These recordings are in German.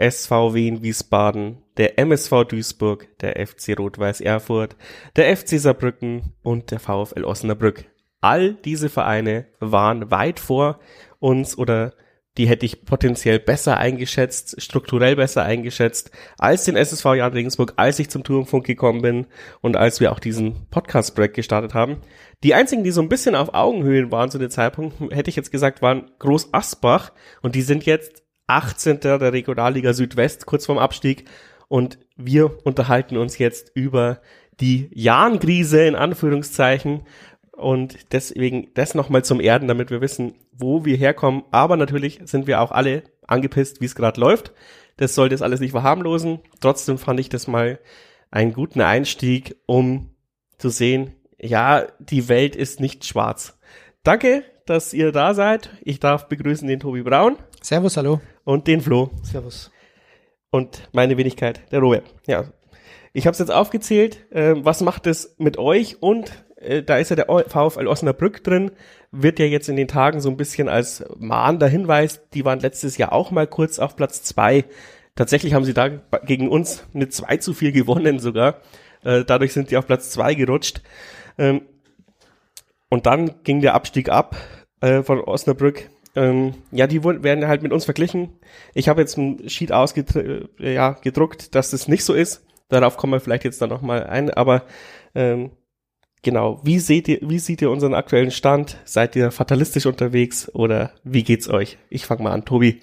der SVW in Wiesbaden, der MSV Duisburg, der FC Rot-Weiß Erfurt, der FC Saarbrücken und der VfL Osnabrück. All diese Vereine waren weit vor uns oder die hätte ich potenziell besser eingeschätzt, strukturell besser eingeschätzt, als den SSV Jan Regensburg, als ich zum Turmfunk gekommen bin und als wir auch diesen Podcast-Break gestartet haben. Die einzigen, die so ein bisschen auf Augenhöhen waren zu dem Zeitpunkt, hätte ich jetzt gesagt, waren Groß Asbach und die sind jetzt 18. der Regionalliga Südwest, kurz vorm Abstieg und wir unterhalten uns jetzt über die Jahnkrise in Anführungszeichen und deswegen das nochmal zum Erden, damit wir wissen, wo wir herkommen. Aber natürlich sind wir auch alle angepisst, wie es gerade läuft. Das soll das alles nicht verharmlosen. Trotzdem fand ich das mal einen guten Einstieg, um zu sehen, ja, die Welt ist nicht schwarz. Danke, dass ihr da seid. Ich darf begrüßen den Tobi Braun. Servus, hallo. Und den Flo. Servus. Und meine Wenigkeit, der Robert. Ja. Ich habe es jetzt aufgezählt. Äh, was macht es mit euch und äh, da ist ja der VfL Osnabrück drin, wird ja jetzt in den Tagen so ein bisschen als mahnender Hinweis, die waren letztes Jahr auch mal kurz auf Platz zwei. Tatsächlich haben sie da gegen uns mit zwei zu viel gewonnen sogar. Äh, dadurch sind die auf Platz zwei gerutscht. Ähm, und dann ging der Abstieg ab äh, von Osnabrück. Ähm, ja, die wurden, werden halt mit uns verglichen. Ich habe jetzt ein Sheet ausgedruckt, ja, gedruckt, dass das nicht so ist. Darauf kommen wir vielleicht jetzt dann nochmal ein. Aber ähm, Genau. Wie seht ihr, wie seht ihr unseren aktuellen Stand? Seid ihr fatalistisch unterwegs oder wie geht's euch? Ich fange mal an, Tobi.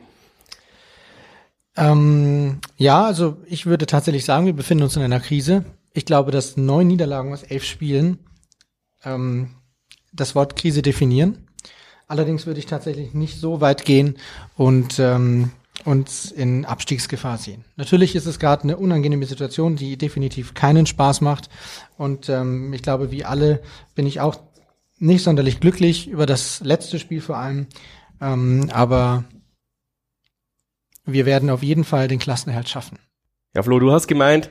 Ähm, ja, also ich würde tatsächlich sagen, wir befinden uns in einer Krise. Ich glaube, dass neun Niederlagen aus elf Spielen ähm, das Wort Krise definieren. Allerdings würde ich tatsächlich nicht so weit gehen und ähm, uns in Abstiegsgefahr sehen. Natürlich ist es gerade eine unangenehme Situation, die definitiv keinen Spaß macht. Und ähm, ich glaube, wie alle bin ich auch nicht sonderlich glücklich über das letzte Spiel vor allem. Ähm, aber wir werden auf jeden Fall den Klassenerhalt schaffen. Ja, Flo, du hast gemeint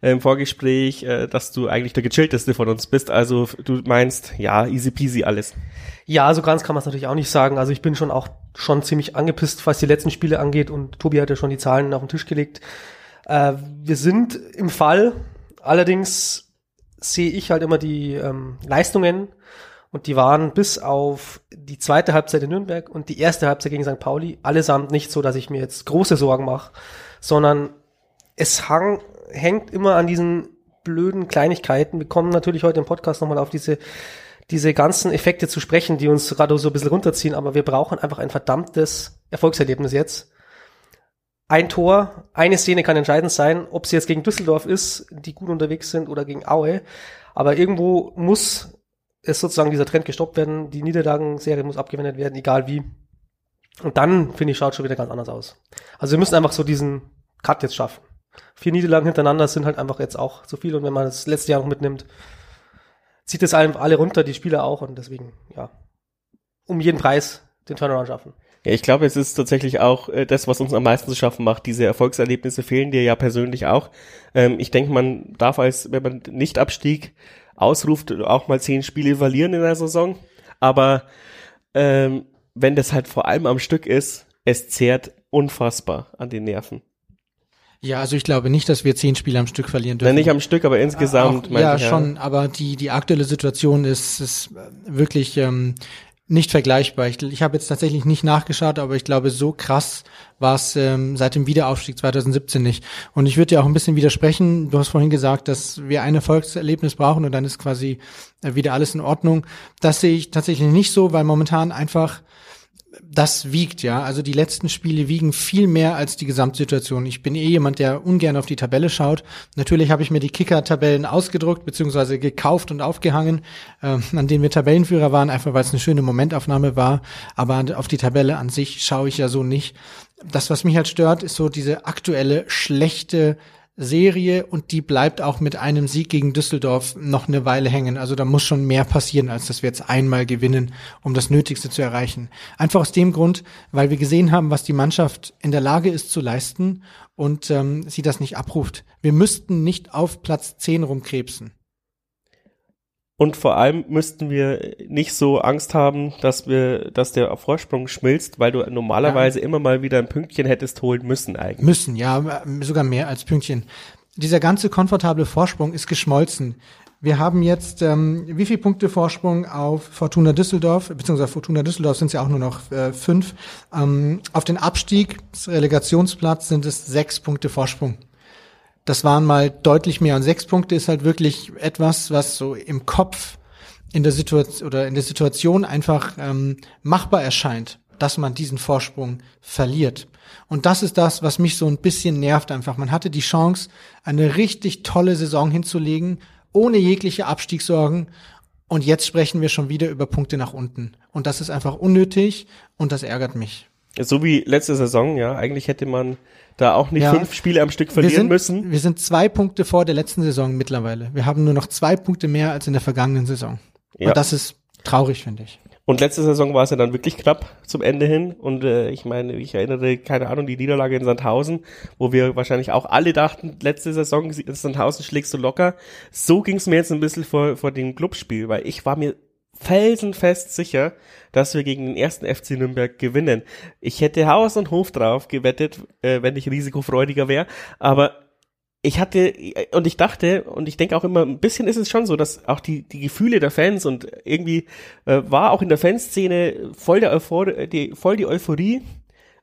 im Vorgespräch, äh, dass du eigentlich der gechillteste von uns bist. Also du meinst, ja, easy peasy alles. Ja, so ganz kann man es natürlich auch nicht sagen. Also ich bin schon auch schon ziemlich angepisst, was die letzten Spiele angeht. Und Tobi hat ja schon die Zahlen auf den Tisch gelegt. Äh, wir sind im Fall. Allerdings sehe ich halt immer die ähm, Leistungen und die waren bis auf die zweite Halbzeit in Nürnberg und die erste Halbzeit gegen St. Pauli allesamt nicht so, dass ich mir jetzt große Sorgen mache, sondern es hang, hängt immer an diesen blöden Kleinigkeiten. Wir kommen natürlich heute im Podcast nochmal auf diese diese ganzen Effekte zu sprechen, die uns gerade so ein bisschen runterziehen, aber wir brauchen einfach ein verdammtes Erfolgserlebnis jetzt. Ein Tor, eine Szene kann entscheidend sein, ob sie jetzt gegen Düsseldorf ist, die gut unterwegs sind, oder gegen Aue. Aber irgendwo muss es sozusagen dieser Trend gestoppt werden, die Niederlagenserie muss abgewendet werden, egal wie. Und dann, finde ich, schaut schon wieder ganz anders aus. Also wir müssen einfach so diesen Cut jetzt schaffen. Vier Niederlagen hintereinander sind halt einfach jetzt auch zu viel und wenn man das letzte Jahr noch mitnimmt, zieht es alle runter, die Spieler auch und deswegen, ja, um jeden Preis den Turnaround schaffen. Ja, ich glaube, es ist tatsächlich auch äh, das, was uns am meisten zu schaffen macht. Diese Erfolgserlebnisse fehlen dir ja persönlich auch. Ähm, ich denke, man darf als, wenn man nicht Abstieg ausruft, auch mal zehn Spiele verlieren in der Saison. Aber ähm, wenn das halt vor allem am Stück ist, es zehrt unfassbar an den Nerven. Ja, also ich glaube nicht, dass wir zehn Spiele am Stück verlieren dürfen. Nein, nicht am Stück, aber insgesamt. Auch, ja, ich, ja, schon, aber die, die aktuelle Situation ist, ist wirklich ähm, nicht vergleichbar. Ich, ich habe jetzt tatsächlich nicht nachgeschaut, aber ich glaube, so krass war es ähm, seit dem Wiederaufstieg 2017 nicht. Und ich würde dir auch ein bisschen widersprechen. Du hast vorhin gesagt, dass wir ein Erfolgserlebnis brauchen und dann ist quasi äh, wieder alles in Ordnung. Das sehe ich tatsächlich nicht so, weil momentan einfach das wiegt, ja. Also die letzten Spiele wiegen viel mehr als die Gesamtsituation. Ich bin eh jemand, der ungern auf die Tabelle schaut. Natürlich habe ich mir die Kicker-Tabellen ausgedruckt beziehungsweise gekauft und aufgehangen, äh, an denen wir Tabellenführer waren, einfach weil es eine schöne Momentaufnahme war. Aber auf die Tabelle an sich schaue ich ja so nicht. Das, was mich halt stört, ist so diese aktuelle schlechte Serie und die bleibt auch mit einem Sieg gegen Düsseldorf noch eine Weile hängen. Also da muss schon mehr passieren, als dass wir jetzt einmal gewinnen, um das Nötigste zu erreichen. Einfach aus dem Grund, weil wir gesehen haben, was die Mannschaft in der Lage ist zu leisten und ähm, sie das nicht abruft. Wir müssten nicht auf Platz 10 rumkrebsen. Und vor allem müssten wir nicht so Angst haben, dass wir, dass der Vorsprung schmilzt, weil du normalerweise ja. immer mal wieder ein Pünktchen hättest holen müssen eigentlich. Müssen, ja, sogar mehr als Pünktchen. Dieser ganze komfortable Vorsprung ist geschmolzen. Wir haben jetzt ähm, wie viel Punkte Vorsprung auf Fortuna Düsseldorf, beziehungsweise Fortuna Düsseldorf sind es ja auch nur noch äh, fünf. Ähm, auf den Abstieg, Relegationsplatz, sind es sechs Punkte Vorsprung. Das waren mal deutlich mehr. Und sechs Punkte ist halt wirklich etwas, was so im Kopf in der Situation oder in der Situation einfach ähm, machbar erscheint, dass man diesen Vorsprung verliert. Und das ist das, was mich so ein bisschen nervt einfach. Man hatte die Chance, eine richtig tolle Saison hinzulegen ohne jegliche Abstiegssorgen. Und jetzt sprechen wir schon wieder über Punkte nach unten. Und das ist einfach unnötig und das ärgert mich. So wie letzte Saison, ja. Eigentlich hätte man da auch nicht ja, fünf Spiele am Stück verlieren wir sind, müssen. Wir sind zwei Punkte vor der letzten Saison mittlerweile. Wir haben nur noch zwei Punkte mehr als in der vergangenen Saison. Ja. Und das ist traurig, finde ich. Und letzte Saison war es ja dann wirklich knapp zum Ende hin. Und äh, ich meine, ich erinnere, keine Ahnung, die Niederlage in Sandhausen, wo wir wahrscheinlich auch alle dachten, letzte Saison in Sandhausen schlägst du locker. So ging es mir jetzt ein bisschen vor, vor dem Clubspiel, weil ich war mir felsenfest sicher, dass wir gegen den ersten FC Nürnberg gewinnen. Ich hätte Haus und Hof drauf gewettet, äh, wenn ich risikofreudiger wäre. Aber ich hatte und ich dachte und ich denke auch immer ein bisschen ist es schon so, dass auch die die Gefühle der Fans und irgendwie äh, war auch in der Fanszene voll der Euphorie, die, voll die Euphorie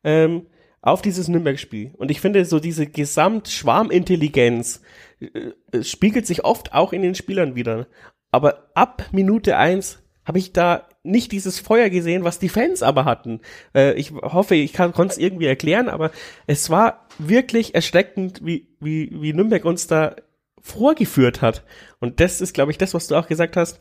ähm, auf dieses Nürnberg-Spiel. Und ich finde so diese Gesamtschwarmintelligenz äh, spiegelt sich oft auch in den Spielern wieder. Aber ab Minute eins habe ich da nicht dieses Feuer gesehen, was die Fans aber hatten. Äh, ich hoffe, ich konnte es irgendwie erklären, aber es war wirklich erschreckend, wie, wie, wie Nürnberg uns da vorgeführt hat. Und das ist, glaube ich, das, was du auch gesagt hast.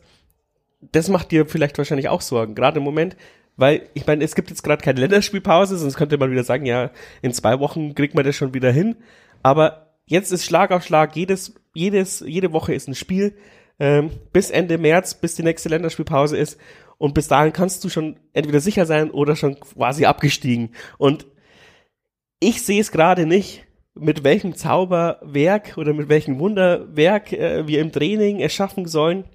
Das macht dir vielleicht wahrscheinlich auch Sorgen, gerade im Moment, weil ich meine, es gibt jetzt gerade keine Länderspielpause, sonst könnte man wieder sagen, ja, in zwei Wochen kriegt man das schon wieder hin. Aber jetzt ist Schlag auf Schlag, jedes, jedes, jede Woche ist ein Spiel ähm, bis Ende März, bis die nächste Länderspielpause ist. Und bis dahin kannst du schon entweder sicher sein oder schon quasi abgestiegen. Und ich sehe es gerade nicht, mit welchem Zauberwerk oder mit welchem Wunderwerk äh, wir im Training es schaffen sollen,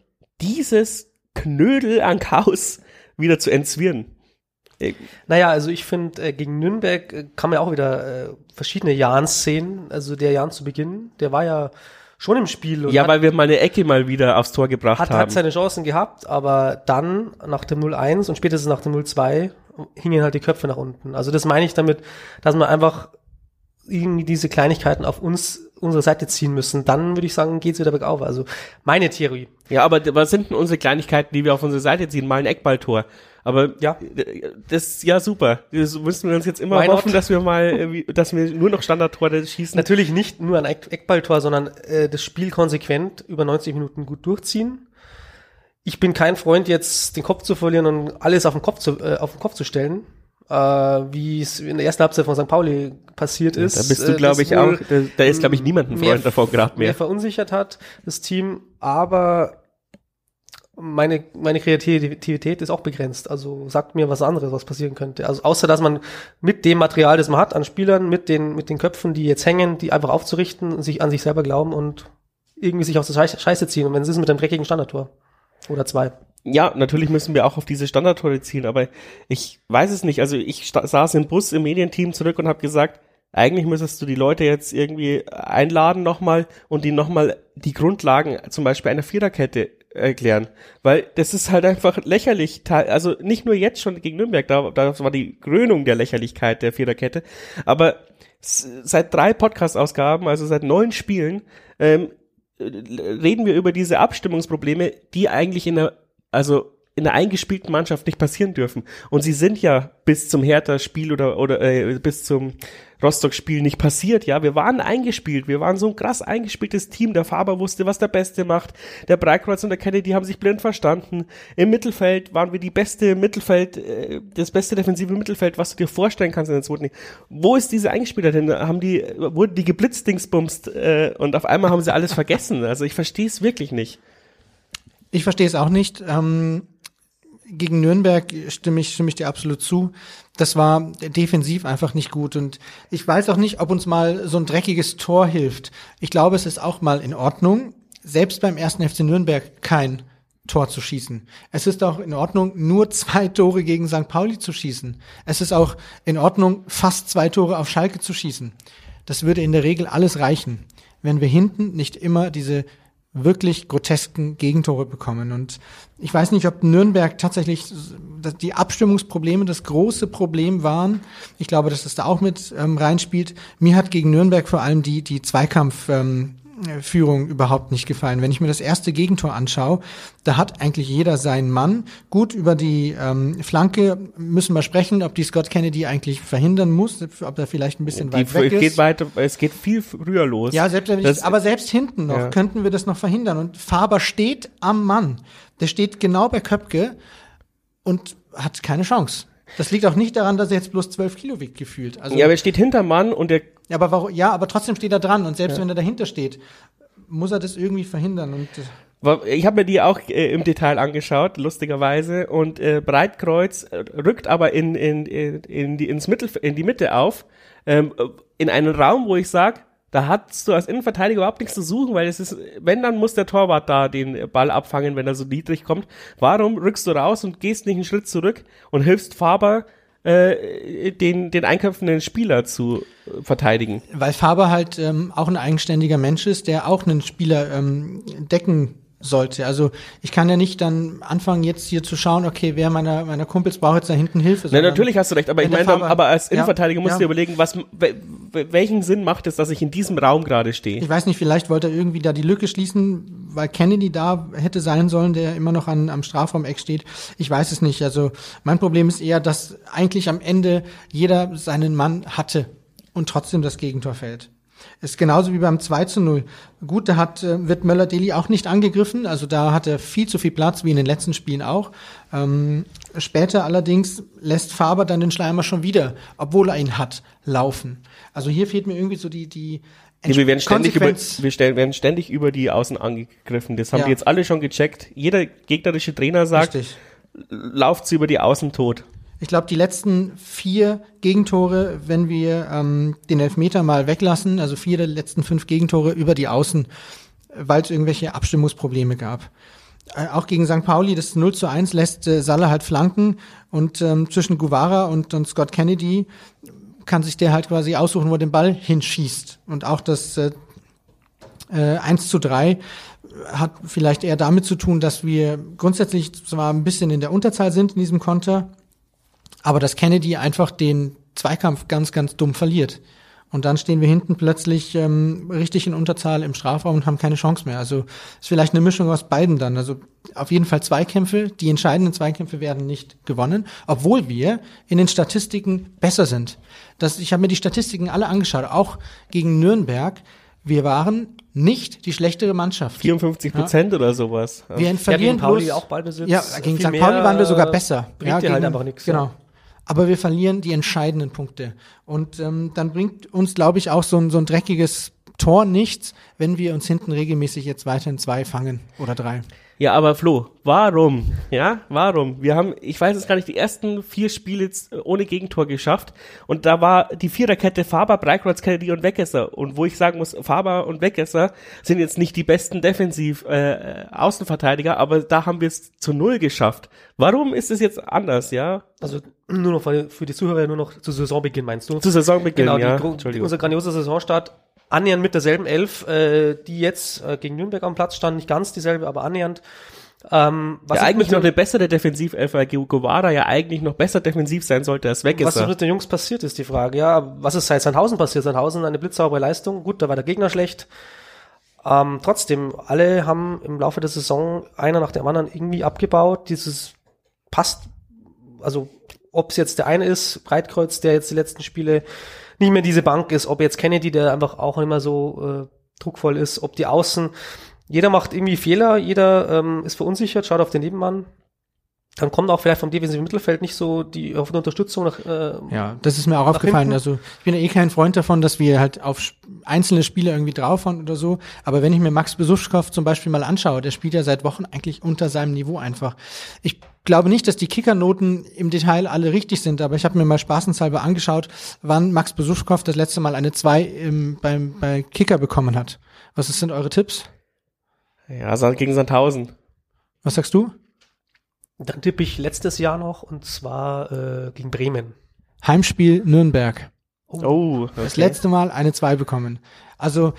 dieses Knödel an Chaos wieder zu entzwirren. Naja, also ich finde, äh, gegen Nürnberg äh, kann man ja auch wieder äh, verschiedene Jahns sehen. Also der Jan zu Beginn, der war ja schon im Spiel. ja, hat, weil wir mal eine Ecke mal wieder aufs Tor gebracht hat, haben. Hat seine Chancen gehabt, aber dann nach dem 0-1 und spätestens nach dem 0-2 hingen halt die Köpfe nach unten. Also das meine ich damit, dass man einfach irgendwie diese Kleinigkeiten auf uns unsere Seite ziehen müssen, dann würde ich sagen, geht's wieder bergauf. Also meine Theorie. Ja, aber was sind denn unsere Kleinigkeiten, die wir auf unsere Seite ziehen? Mal ein Eckballtor. Aber ja, das ist ja super. Das müssen wir uns jetzt immer Why hoffen, not? dass wir mal, äh, dass wir nur noch Standardtore schießen. Natürlich nicht nur ein Eckballtor, sondern äh, das Spiel konsequent über 90 Minuten gut durchziehen. Ich bin kein Freund, jetzt den Kopf zu verlieren und alles auf den Kopf zu, äh, auf den Kopf zu stellen. Äh, wie es in der ersten Halbzeit von St. Pauli passiert ist. Da bist du, glaube ich, auch, da, da ist, glaube ich, niemand ein Freund davor gerade mehr. Mehr verunsichert hat, das Team, aber meine, meine Kreativität ist auch begrenzt. Also sagt mir was anderes, was passieren könnte. Also außer, dass man mit dem Material, das man hat an Spielern, mit den, mit den Köpfen, die jetzt hängen, die einfach aufzurichten, sich an sich selber glauben und irgendwie sich aus der Scheiße ziehen. Und wenn es ist mit einem dreckigen Standardtor. Oder zwei. Ja, natürlich müssen wir auch auf diese Standardtore ziehen, aber ich weiß es nicht. Also ich saß im Bus im Medienteam zurück und habe gesagt, eigentlich müsstest du die Leute jetzt irgendwie einladen nochmal und die nochmal die Grundlagen zum Beispiel einer Viererkette erklären. Weil das ist halt einfach lächerlich. Also nicht nur jetzt schon gegen Nürnberg, da, das war die Krönung der Lächerlichkeit der Viererkette. Aber seit drei Podcast-Ausgaben, also seit neun Spielen, ähm, reden wir über diese Abstimmungsprobleme, die eigentlich in der, also in der eingespielten Mannschaft nicht passieren dürfen. Und sie sind ja bis zum Hertha-Spiel oder, oder äh, bis zum Rostock-Spiel nicht passiert. Ja, wir waren eingespielt. Wir waren so ein krass eingespieltes Team. Der Faber wusste, was der Beste macht. Der Breitkreuz und der Kennedy haben sich blind verstanden. Im Mittelfeld waren wir die beste Mittelfeld, äh, das beste defensive Mittelfeld, was du dir vorstellen kannst in der zweiten. Wo ist diese Eingespielter denn? Haben die, wurden die geblitzdingsbumst äh, und auf einmal haben sie alles vergessen. Also ich verstehe es wirklich nicht. Ich verstehe es auch nicht. Ähm, gegen Nürnberg stimme ich, stimme ich dir absolut zu. Das war defensiv einfach nicht gut. Und ich weiß auch nicht, ob uns mal so ein dreckiges Tor hilft. Ich glaube, es ist auch mal in Ordnung, selbst beim ersten FC Nürnberg kein Tor zu schießen. Es ist auch in Ordnung, nur zwei Tore gegen St. Pauli zu schießen. Es ist auch in Ordnung, fast zwei Tore auf Schalke zu schießen. Das würde in der Regel alles reichen, wenn wir hinten nicht immer diese wirklich grotesken Gegentore bekommen. Und ich weiß nicht, ob Nürnberg tatsächlich die Abstimmungsprobleme das große Problem waren. Ich glaube, dass das da auch mit ähm, reinspielt. Mir hat gegen Nürnberg vor allem die, die Zweikampf, ähm, Führung überhaupt nicht gefallen. Wenn ich mir das erste Gegentor anschaue, da hat eigentlich jeder seinen Mann. Gut, über die ähm, Flanke müssen wir sprechen, ob die Scott Kennedy eigentlich verhindern muss, ob er vielleicht ein bisschen Die weit weg ist. geht weiter, es geht viel früher los. Ja, selbst Das- aber selbst hinten noch Ja. könnten wir das noch verhindern. Und Faber steht am Mann. Der steht genau bei Köpke und hat keine Chance. Das liegt auch nicht daran, dass er jetzt bloß zwölf Kilo wiegt gefühlt. Also, Ja, aber er steht hinterm Mann und der ja, aber warum, ja, aber trotzdem steht er dran. Und selbst wenn er dahinter steht, muss er das irgendwie verhindern. Und Ich habe mir die auch äh, im Detail angeschaut, lustigerweise. Und äh, Breitkreuz äh, rückt aber in, in, in, in, die, ins Mittel, in die Mitte auf, ähm, in einen Raum, wo ich sag, da hast du als Innenverteidiger überhaupt nichts zu suchen, weil es ist, wenn, dann muss der Torwart da den Ball abfangen, wenn er so niedrig kommt. Warum rückst du raus und gehst nicht einen Schritt zurück und hilfst Faber, äh, den, den einköpfenden Spieler zu äh, verteidigen? weil Faber halt ähm, auch ein eigenständiger Mensch ist, der auch einen Spieler ähm, decken sollte. Also ich kann ja nicht dann anfangen, jetzt hier zu schauen, okay, wer meiner, meiner Kumpels braucht jetzt da hinten Hilfe. Na, natürlich hast du recht, aber ich meine, aber als Ja, Innenverteidiger musst du ja. dir überlegen, was, wel- welchen Sinn macht es, dass ich in diesem Raum gerade stehe? Ich weiß nicht, vielleicht wollte er irgendwie da die Lücke schließen, weil Kennedy da hätte sein sollen, der immer noch an, am Strafraum-Eck steht. Ich weiß es nicht. Also mein Problem ist eher, dass eigentlich am Ende jeder seinen Mann hatte und trotzdem das Gegentor fällt. Ist genauso wie beim 2 zu 0. Gut, da hat, äh, wird Möller-Deli auch nicht angegriffen. Also da hat er viel zu viel Platz, wie in den letzten Spielen auch. Ähm, später allerdings lässt Faber dann den Schleimer schon wieder, obwohl er ihn hat, laufen. Also hier fehlt mir irgendwie so die, die Ja, wir werden ständig über, wir stellen, werden ständig über die Außen angegriffen. Das haben Ja. die jetzt alle schon gecheckt. Jeder gegnerische Trainer sagt, Richtig. lauft sie über die Außen tot. Ich glaube, die letzten vier Gegentore, wenn wir ähm, den Elfmeter mal weglassen, also vier der letzten fünf Gegentore über die Außen, weil es irgendwelche Abstimmungsprobleme gab. Äh, auch gegen St. Pauli, das 0 zu 1 lässt äh, Salah halt flanken und ähm, zwischen Guevara und, und Scott Kennedy kann sich der halt quasi aussuchen, wo er den Ball hinschießt. Und auch das äh, äh, 1 zu 3 hat vielleicht eher damit zu tun, dass wir grundsätzlich zwar ein bisschen in der Unterzahl sind in diesem Konter, aber dass Kennedy einfach den Zweikampf ganz, ganz dumm verliert. Und dann stehen wir hinten plötzlich ähm, richtig in Unterzahl im Strafraum und haben keine Chance mehr. Also ist vielleicht eine Mischung aus beiden dann. Also auf jeden Fall Zweikämpfe. Die entscheidenden Zweikämpfe werden nicht gewonnen, obwohl wir in den Statistiken besser sind. Das, ich habe mir die Statistiken alle angeschaut, auch gegen Nürnberg. Wir waren nicht die schlechtere Mannschaft. 54 Prozent oder sowas. Wir Ja, verlieren gegen Pauli bloß, auch Ballbesitz. Ja, gegen St. Pauli waren wir sogar besser. bringt ja, dir halt gegen- einfach nichts, Genau. ja. Aber wir verlieren die entscheidenden Punkte. Und ähm, dann bringt uns, glaube ich, auch so ein, so ein dreckiges Tor nichts, wenn wir uns hinten regelmäßig jetzt weiterhin zwei fangen oder drei. Ja, aber Flo, warum? Ja, warum? Wir haben, ich weiß es gar nicht, die ersten vier Spiele jetzt ohne Gegentor geschafft und da war die Viererkette Faber, Breikreuz, Kennedy und Weggesser und wo ich sagen muss, Faber und Weggesser sind jetzt nicht die besten Defensiv äh, Außenverteidiger, aber da haben wir es zu null geschafft. Warum ist es jetzt anders, ja? Also nur noch für die Zuhörer nur noch zu Saisonbeginn meinst du? Zu Saisonbeginn, Genau, ja. Entschuldigung. unser grandioser Saisonstart annähernd mit derselben Elf, äh, die jetzt äh, gegen Nürnberg am Platz stand, nicht ganz dieselbe, aber annähernd. Ähm, was ja, eigentlich noch eine bessere Defensivelf, weil Guevara ja eigentlich noch besser defensiv sein sollte als Was ist Weggesser. mit den Jungs passiert, ist die Frage. Ja, was ist seit Sandhausen passiert? Sandhausen eine blitzsaubere Leistung. Gut, da war der Gegner schlecht. Ähm, trotzdem, alle haben im Laufe der Saison einer nach dem anderen irgendwie abgebaut. Dieses passt, also ob es jetzt der eine ist, Breitkreuz, der jetzt die letzten Spiele nicht mehr diese Bank ist, ob jetzt Kennedy, der einfach auch immer so äh, druckvoll ist, ob die Außen, jeder macht irgendwie Fehler, jeder ähm, ist verunsichert, schaut auf den Nebenmann. Dann kommt auch vielleicht vom defensiven Mittelfeld nicht so die die Unterstützung nach, äh, Ja, das ist mir auch aufgefallen. hinten? Also ich bin ja eh kein Freund davon, dass wir halt auf einzelne Spiele irgendwie draufhauen oder so. Aber wenn ich mir Max Besuschkow zum Beispiel mal anschaue, der spielt ja seit Wochen eigentlich unter seinem Niveau einfach. Ich glaube nicht, dass die Kickernoten im Detail alle richtig sind, aber ich habe mir mal spaßenshalber angeschaut, wann Max Besuschkow das letzte Mal eine 2 im, beim, bei Kicker bekommen hat. Was sind eure Tipps? Ja, gegen Sandhausen. Was sagst du? Dann tippe ich letztes Jahr noch und zwar äh, gegen Bremen. Heimspiel Nürnberg. Oh, okay. Das letzte Mal eine 2 bekommen. Also,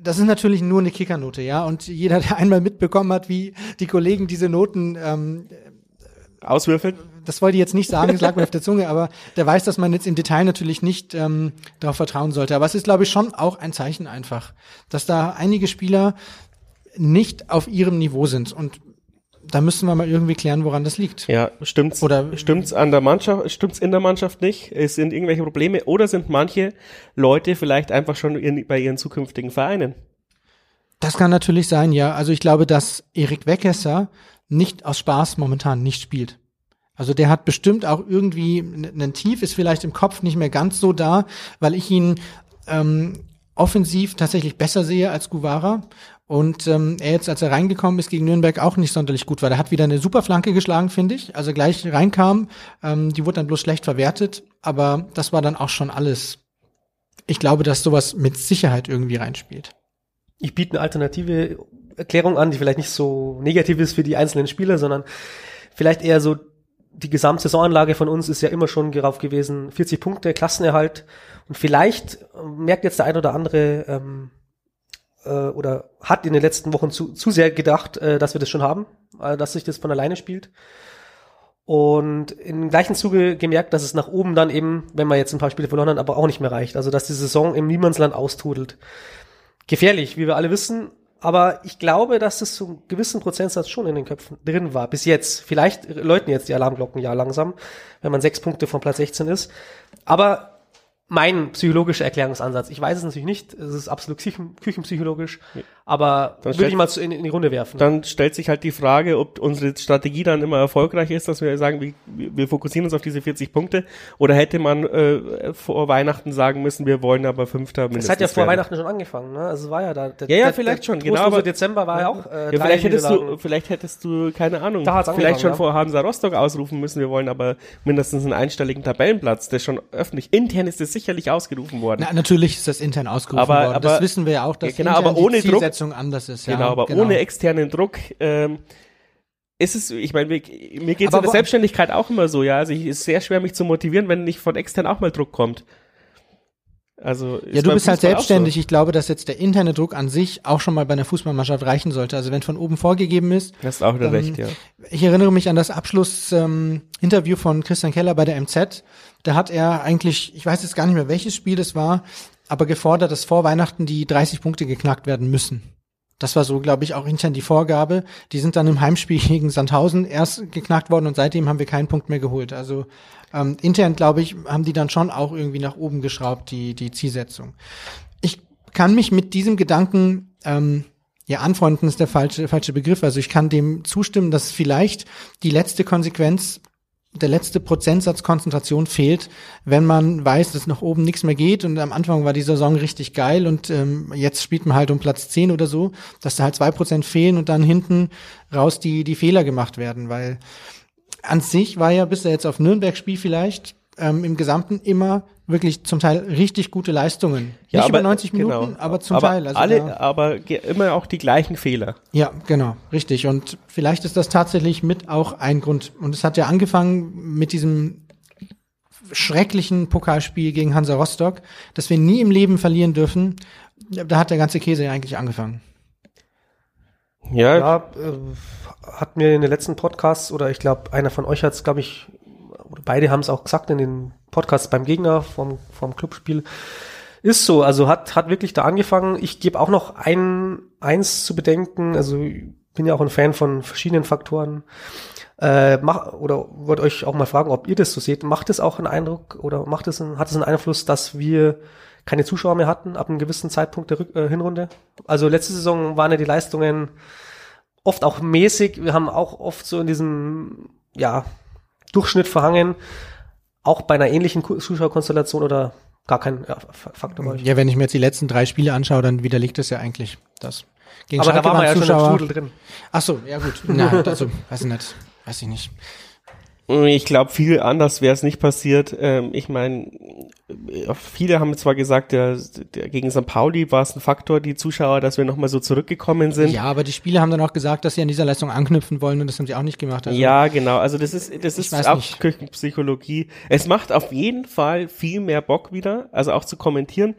das ist natürlich nur eine Kickernote, ja. Und jeder, der einmal mitbekommen hat, wie die Kollegen diese Noten, ähm, Auswürfeln? das wollte ich jetzt nicht sagen, es lag mir auf der Zunge, aber der weiß, dass man jetzt im Detail natürlich nicht ähm, darauf vertrauen sollte. Aber es ist, glaube ich, schon auch ein Zeichen einfach, dass da einige Spieler nicht auf ihrem Niveau sind. Und da müssen wir mal irgendwie klären, woran das liegt. Ja, stimmt's? Oder- stimmt's an der Mannschaft? Stimmt's in der Mannschaft nicht? Es sind irgendwelche Probleme oder sind manche Leute vielleicht einfach schon in, bei ihren zukünftigen Vereinen? Das kann natürlich sein, ja. Also ich glaube, dass Erik Weckesser nicht aus Spaß momentan nicht spielt. Also der hat bestimmt auch irgendwie ein Tief, ist vielleicht im Kopf nicht mehr ganz so da, weil ich ihn ähm, offensiv tatsächlich besser sehe als Guevara. Und ähm, er jetzt, als er reingekommen ist gegen Nürnberg, auch nicht sonderlich gut war. Der hat wieder eine super Flanke geschlagen, finde ich. Also gleich reinkam, ähm, die wurde dann bloß schlecht verwertet, aber das war dann auch schon alles. Ich glaube, dass sowas mit Sicherheit irgendwie reinspielt. Ich biete eine alternative Erklärung an, die vielleicht nicht so negativ ist für die einzelnen Spieler, sondern vielleicht eher so die Gesamtsaisonanlage von uns ist ja immer schon darauf gewesen, 40 Punkte, Klassenerhalt. Und vielleicht merkt jetzt der ein oder andere ähm, äh, oder hat in den letzten Wochen zu, zu sehr gedacht, äh, dass wir das schon haben, äh, dass sich das von alleine spielt. Und im gleichen Zuge gemerkt, dass es nach oben dann eben, wenn man jetzt ein paar Spiele verloren hat, aber auch nicht mehr reicht. Also dass die Saison im Niemandsland austrudelt. Gefährlich, wie wir alle wissen. Aber ich glaube, dass es zu einem gewissen Prozentsatz schon in den Köpfen drin war. Bis jetzt. Vielleicht läuten jetzt die Alarmglocken ja langsam, wenn man sechs Punkte von Platz 16 ist. Aber mein psychologischer Erklärungsansatz. Ich weiß es natürlich nicht. Es ist absolut küchen, küchenpsychologisch. Aber Dann würde ich mal in, in die Runde werfen. Dann stellt sich halt die Frage, ob unsere Strategie dann immer erfolgreich ist, dass wir sagen, wir, wir fokussieren uns auf diese 40 Punkte. Oder hätte man äh, vor Weihnachten sagen müssen, wir wollen aber Fünfter Es mindestens hat ja vor werden. Weihnachten schon angefangen, ne? Also es war ja da. Der, Ja, ja, der, vielleicht der schon, genau, aber- Dezember war ja auch. Äh, Ja, vielleicht hättest du, vielleicht hättest du, keine Ahnung, vielleicht schon angefangen, vor Hansa Rostock ausrufen müssen, wir wollen aber mindestens einen einstelligen Tabellenplatz, der schon öffentlich, intern ist das sicherlich ausgerufen worden. Na, natürlich ist das intern ausgerufen Aber- worden. aber- das wissen wir ja auch, dass Ja, genau, aber ohne die Druck- Zielsetzung anders ist. genau, ja, aber ohne externen Druck, ähm, ist es, ich meine, mir, mir geht es in der Selbstständigkeit auch immer so, ja, also ich, ist sehr schwer, mich zu motivieren, wenn nicht von extern auch mal Druck kommt. Also, ist Ja, du bist halt Fußball auch selbstständig. So. Ich glaube, dass jetzt der interne Druck an sich auch schon mal bei einer Fußballmannschaft reichen sollte. Also wenn von oben vorgegeben ist. Du hast auch wieder Ähm, recht, ja. Ich erinnere mich an das Abschlussinterview ähm, von Christian Keller bei der MZ. Da hat er eigentlich, ich weiß jetzt gar nicht mehr, welches Spiel das war, aber gefordert, dass vor Weihnachten die 30 Punkte geknackt werden müssen. Das war so, glaube ich, auch intern die Vorgabe. Die sind dann im Heimspiel gegen Sandhausen erst geknackt worden und seitdem haben wir keinen Punkt mehr geholt. Also ähm, intern, glaube ich, haben die dann schon auch irgendwie nach oben geschraubt, die, die Zielsetzung. Ich kann mich mit diesem Gedanken, ähm, ja, anfreunden ist der falsche, falsche Begriff. Also ich kann dem zustimmen, dass vielleicht die letzte Konsequenz der letzte Prozentsatz Konzentration fehlt, wenn man weiß, dass nach oben nichts mehr geht. Und am Anfang war die Saison richtig geil und ähm, jetzt spielt man halt um Platz 10 oder so, dass da halt zwei Prozent fehlen und dann hinten raus die, die Fehler gemacht werden, weil an sich war ja bis jetzt auf Nürnberg-Spiel vielleicht ähm, im Gesamten immer wirklich zum Teil richtig gute Leistungen. Ja, Nicht aber- über 90 Minuten, genau. aber zum aber Teil. Also alle, da- aber immer auch die gleichen Fehler. ja, genau, richtig. Und vielleicht ist das tatsächlich mit auch ein Grund. Und es hat ja angefangen mit diesem schrecklichen Pokalspiel gegen Hansa Rostock, das wir nie im Leben verlieren dürfen. Da hat der ganze Käse ja eigentlich angefangen. Ja, Ja, äh, hat mir in den letzten Podcasts, oder ich glaube, einer von euch hat es, glaube ich, oder beide haben es auch gesagt in den Podcasts beim Gegner vom, vom Clubspiel. Ist so, also hat, hat wirklich da angefangen. Ich gebe auch noch ein, eins zu bedenken, also ich bin ja auch ein Fan von verschiedenen Faktoren. Äh, mach, oder wollte euch auch mal fragen, ob ihr das so seht. Macht es auch einen Eindruck oder macht es hat es einen Einfluss, dass wir keine Zuschauer mehr hatten ab einem gewissen Zeitpunkt der Rück äh, Hinrunde? Also letzte Saison waren ja die Leistungen oft auch mäßig. Wir haben auch oft so in diesem ja, Durchschnitt verhangen. Auch bei einer ähnlichen Zuschauerkonstellation oder gar kein ja, Faktor bei euch. Ja, wenn ich mir jetzt die letzten drei Spiele anschaue, dann widerlegt es ja eigentlich das. Gegen Aber da Schalke waren wir ja waren schon im Zuschauer- Strudel drin. Ach so, ja gut. Nein, also, weiß ich nicht. Weiß ich nicht. Ich glaube, viel anders wäre es nicht passiert. Ähm, ich meine, viele haben zwar gesagt, der, der, gegen St. Pauli war es ein Faktor, die Zuschauer, dass wir nochmal so zurückgekommen sind. Ja, aber die Spieler haben dann auch gesagt, dass sie an dieser Leistung anknüpfen wollen und das haben sie auch nicht gemacht. Also ja, genau. Also das ist, das ist auch nicht. Küchenpsychologie. Es macht auf jeden Fall viel mehr Bock wieder, also auch zu kommentieren.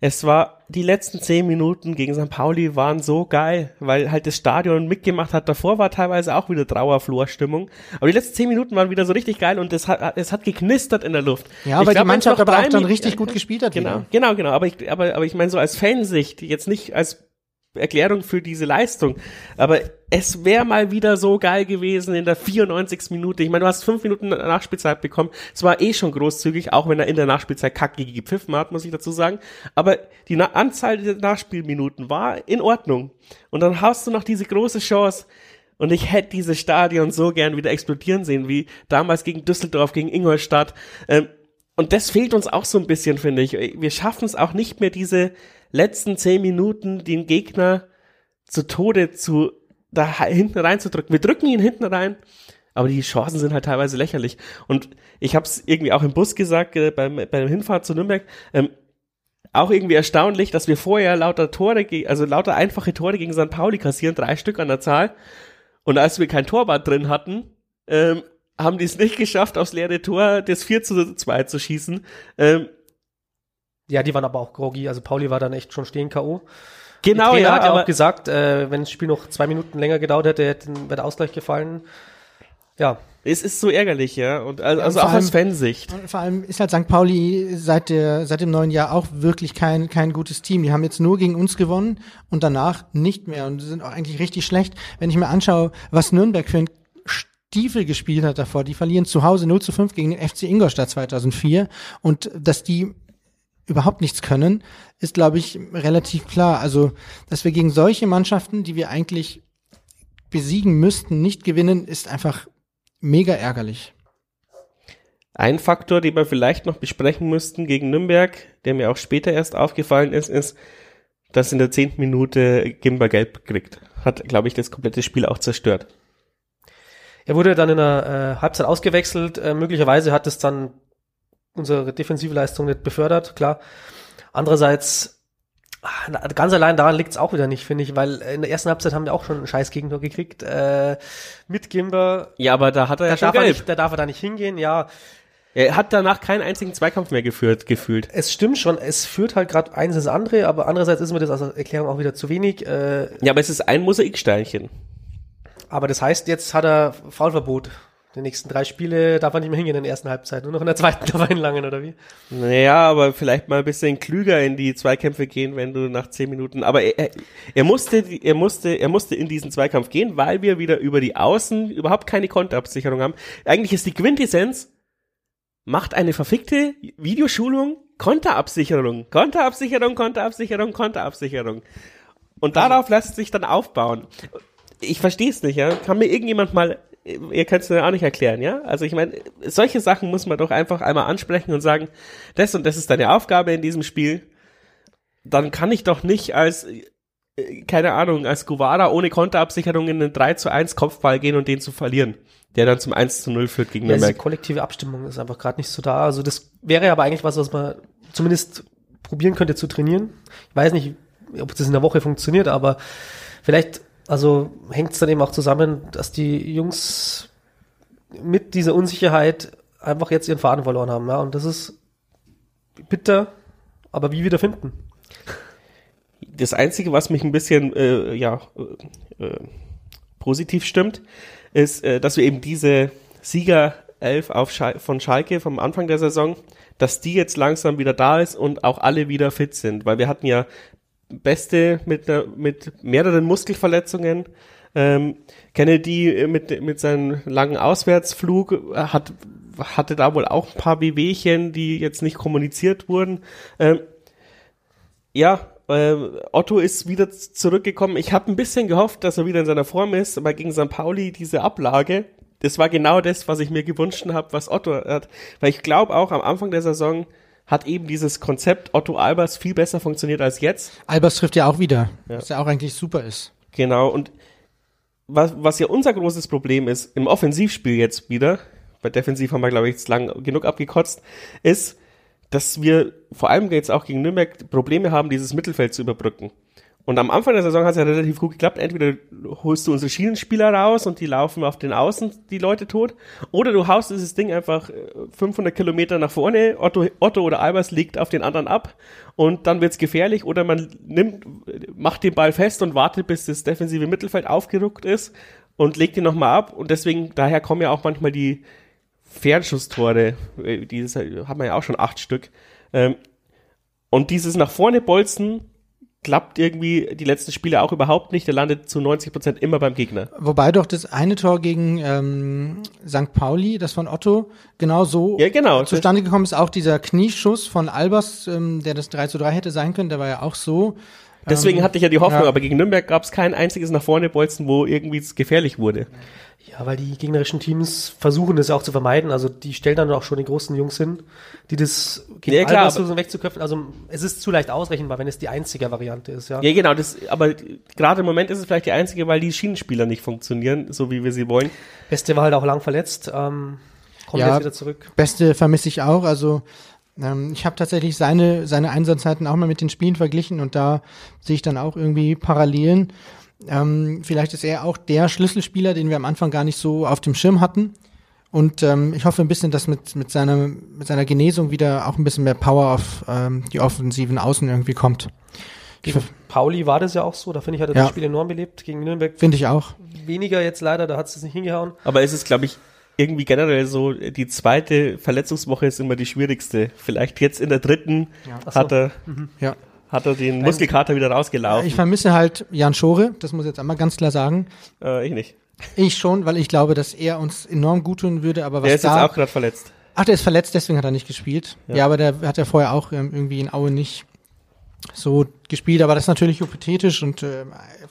Es war, die letzten zehn Minuten gegen St. Pauli waren so geil, weil halt das Stadion mitgemacht hat. Davor war teilweise auch wieder Trauerflorstimmung. Aber die letzten zehn Minuten waren wieder so richtig geil und es hat, es hat geknistert in der Luft. Ja, weil die Mannschaft aber auch dann richtig gut gespielt hat. Genau, wieder. genau, genau. Aber ich, aber, aber ich meine so als Fansicht, jetzt nicht als Erklärung für diese Leistung. Aber es wäre mal wieder so geil gewesen in der 94. Minute. Ich meine, du hast fünf Minuten Nachspielzeit bekommen. Es war eh schon großzügig, auch wenn er in der Nachspielzeit kackig gepfiffen hat, muss ich dazu sagen. Aber die Na Anzahl der Nachspielminuten war in Ordnung. Und dann hast du noch diese große Chance. Und ich hätte dieses Stadion so gern wieder explodieren sehen, wie damals gegen Düsseldorf, gegen Ingolstadt. Ähm, und das fehlt uns auch so ein bisschen, finde ich. Wir schaffen es auch nicht mehr, diese letzten zehn Minuten den Gegner zu Tode zu da hinten reinzudrücken. Wir drücken ihn hinten rein, aber die Chancen sind halt teilweise lächerlich. Und ich habe es irgendwie auch im Bus gesagt äh, beim, bei Hinfahrt zu Nürnberg. Ähm, auch irgendwie erstaunlich, dass wir vorher lauter Tore, also lauter einfache Tore gegen St. Pauli kassieren, drei Stück an der Zahl. Und als wir kein Torwart drin hatten, ähm, haben die es nicht geschafft, aufs leere Tor das 4 zu 2 zu schießen. Ähm, ja, die waren aber auch groggy. Also Pauli war dann echt schon stehen K.O. Genau, ja. hat ja auch gesagt, äh, wenn das Spiel noch zwei Minuten länger gedauert hätte, hätte wäre der Ausgleich gefallen. Ja. Es ist so ärgerlich, ja. Und also, also auch allem, aus Fansicht. Vor allem ist halt St. Pauli seit der, seit dem neuen Jahr auch wirklich kein, kein gutes Team. Die haben jetzt nur gegen uns gewonnen und danach nicht mehr und sind auch eigentlich richtig schlecht. Wenn ich mir anschaue, was Nürnberg für ein Stiefel gespielt hat davor. Die verlieren zu Hause 0 zu 5 gegen den FC Ingolstadt 2004 und dass die überhaupt nichts können, ist, glaube ich, relativ klar. Also, dass wir gegen solche Mannschaften, die wir eigentlich besiegen müssten, nicht gewinnen, ist einfach mega ärgerlich. Ein Faktor, den wir vielleicht noch besprechen müssten gegen Nürnberg, der mir auch später erst aufgefallen ist, ist, dass in der zehnten Minute Gimba gelb kriegt. Hat, glaube ich, das komplette Spiel auch zerstört. Er wurde dann in der äh, Halbzeit ausgewechselt. Äh, möglicherweise hat es dann unsere defensive Leistung nicht befördert, klar. Andererseits, ah, ganz allein daran liegt es auch wieder nicht, finde ich, weil in der ersten Halbzeit haben wir auch schon einen scheiß Gegentor gekriegt. Äh, mit Gimber. Ja, aber da hat er da ja schon darf gelb. Er nicht, da darf er da nicht hingehen, ja. Er hat danach keinen einzigen Zweikampf mehr geführt, gefühlt. Es stimmt schon, es führt halt gerade eins ins andere, aber andererseits ist mir das als Erklärung auch wieder zu wenig. Äh, ja, aber es ist ein Mosaiksteinchen. Aber das heißt, jetzt hat er Foulverbot. Die nächsten drei Spiele darf er nicht mehr hingehen in der ersten Halbzeit. Nur noch in der zweiten darf er hinlangen, oder wie? Naja, aber vielleicht mal ein bisschen klüger in die Zweikämpfe gehen, wenn du nach zehn Minuten. Aber er, er musste, er musste, er musste in diesen Zweikampf gehen, weil wir wieder über die Außen überhaupt keine Konterabsicherung haben. Eigentlich ist die Quintessenz, macht eine verfickte Videoschulung Konterabsicherung. Konterabsicherung, Konterabsicherung, Konterabsicherung. Und also darauf lässt sich dann aufbauen. Ich verstehe es nicht, ja. Kann mir irgendjemand mal ihr könnt es mir auch nicht erklären, ja? Also ich meine, solche Sachen muss man doch einfach einmal ansprechen und sagen, das und das ist deine Aufgabe in diesem Spiel. Dann kann ich doch nicht als, äh, keine Ahnung, als Guevara ohne Konterabsicherung in einen 3 zu 1 Kopfball gehen und den zu verlieren, der dann zum 1 zu 0 führt gegen ja, Nürnberg. Die kollektive Abstimmung ist einfach gerade nicht so da. Also das wäre aber eigentlich was, was man zumindest probieren könnte zu trainieren. Ich weiß nicht, ob das in der Woche funktioniert, aber vielleicht also hängt es dann eben auch zusammen, dass die Jungs mit dieser Unsicherheit einfach jetzt ihren Faden verloren haben. Ja? Und das ist bitter, aber wie wieder finden? Das Einzige, was mich ein bisschen äh, ja, äh, äh positiv stimmt, ist, äh, dass wir eben diese Sieger 11 auf Schal von Schalke vom Anfang der Saison, dass die jetzt langsam wieder da ist und auch alle wieder fit sind, weil wir hatten ja Beste mit, einer, mit mehreren Muskelverletzungen. Ähm, Kennedy mit, mit seinem langen Auswärtsflug hat, hatte da wohl auch ein paar Wehwehchen, die jetzt nicht kommuniziert wurden. Ähm, ja, äh, Otto ist wieder zurückgekommen. Ich habe ein bisschen gehofft, dass er wieder in seiner Form ist, aber gegen St. Pauli diese Ablage, das war genau das, was ich mir gewünscht habe, was Otto hat. Weil ich glaube auch am Anfang der Saison, hat eben dieses Konzept Otto Albers viel besser funktioniert als jetzt. Albers trifft ja auch wieder, ja. was ja auch eigentlich super ist. Genau, und was, was ja unser großes Problem ist, im Offensivspiel jetzt wieder, bei Defensiv haben wir, glaube ich, jetzt lang genug abgekotzt, ist, dass wir vor allem jetzt auch gegen Nürnberg Probleme haben, dieses Mittelfeld zu überbrücken. Und am Anfang der Saison hat es ja relativ gut geklappt. Entweder holst du unsere Schienenspieler raus und die laufen auf den Außen die Leute tot, oder du haust dieses Ding einfach 500 äh, Kilometer nach vorne. Otto, Otto oder Albers liegt auf den anderen ab und dann wird's gefährlich. Oder man nimmt, macht den Ball fest und wartet, bis das defensive Mittelfeld aufgerückt ist und legt ihn nochmal ab. Und deswegen, daher kommen ja auch manchmal die Fernschusstore. Äh, dieses hat man ja auch schon acht Stück. Ähm, und dieses nach vorne bolzen klappt irgendwie die letzten Spiele auch überhaupt nicht. Der landet zu 90 Prozent immer beim Gegner. Wobei doch das eine Tor gegen ähm, St. Pauli, das von Otto, genau so ja, genau. zustande gekommen ist. Auch dieser Knieschuss von Albers, ähm, der das 3 zu 3 hätte sein können, der war ja auch so. Deswegen ähm, hatte ich ja die Hoffnung, ja. aber gegen Nürnberg gab es kein einziges nach vorne Bolzen, wo irgendwie es gefährlich wurde. Ja, weil die gegnerischen Teams versuchen das ja auch zu vermeiden. Also die stellen dann auch schon die großen Jungs hin, die das gegen ja, klar, wegzuköpfen. Also es ist zu leicht ausrechenbar, wenn es die einzige Variante ist, ja. Ja, genau. Das, aber gerade im Moment ist es vielleicht die einzige, weil die Schienenspieler nicht funktionieren, so wie wir sie wollen. Beste war halt auch lang verletzt. Ähm, kommt ja, jetzt wieder zurück. Beste vermisse ich auch. Also ähm, ich habe tatsächlich seine, seine Einsatzzeiten auch mal mit den Spielen verglichen und da sehe ich dann auch irgendwie Parallelen. Ähm, vielleicht ist er auch der Schlüsselspieler, den wir am Anfang gar nicht so auf dem Schirm hatten. Und ähm, ich hoffe ein bisschen, dass mit, mit, seiner, mit seiner Genesung wieder auch ein bisschen mehr Power auf ähm, die offensiven Außen irgendwie kommt. Gegen Pauli war das ja auch so, da finde ich, hat er ja. das Spiel enorm belebt. Gegen Nürnberg. Finde ich auch. Weniger jetzt leider, da hat es nicht hingehauen. Aber es ist, glaube ich, irgendwie generell so, die zweite Verletzungswoche ist immer die schwierigste. Vielleicht jetzt in der dritten ja. hat er. Mhm. Ja hat er den Muskelkater wieder rausgelaufen. Ich vermisse halt Jan Schore, das muss ich jetzt einmal ganz klar sagen. Äh, ich nicht. Ich schon, weil ich glaube, dass er uns enorm gut tun würde, aber was Der ist da, jetzt auch gerade verletzt. Ach, der ist verletzt, deswegen hat er nicht gespielt. Ja, ja aber der hat ja vorher auch ähm, irgendwie in Aue nicht so gespielt, aber das ist natürlich hypothetisch und äh,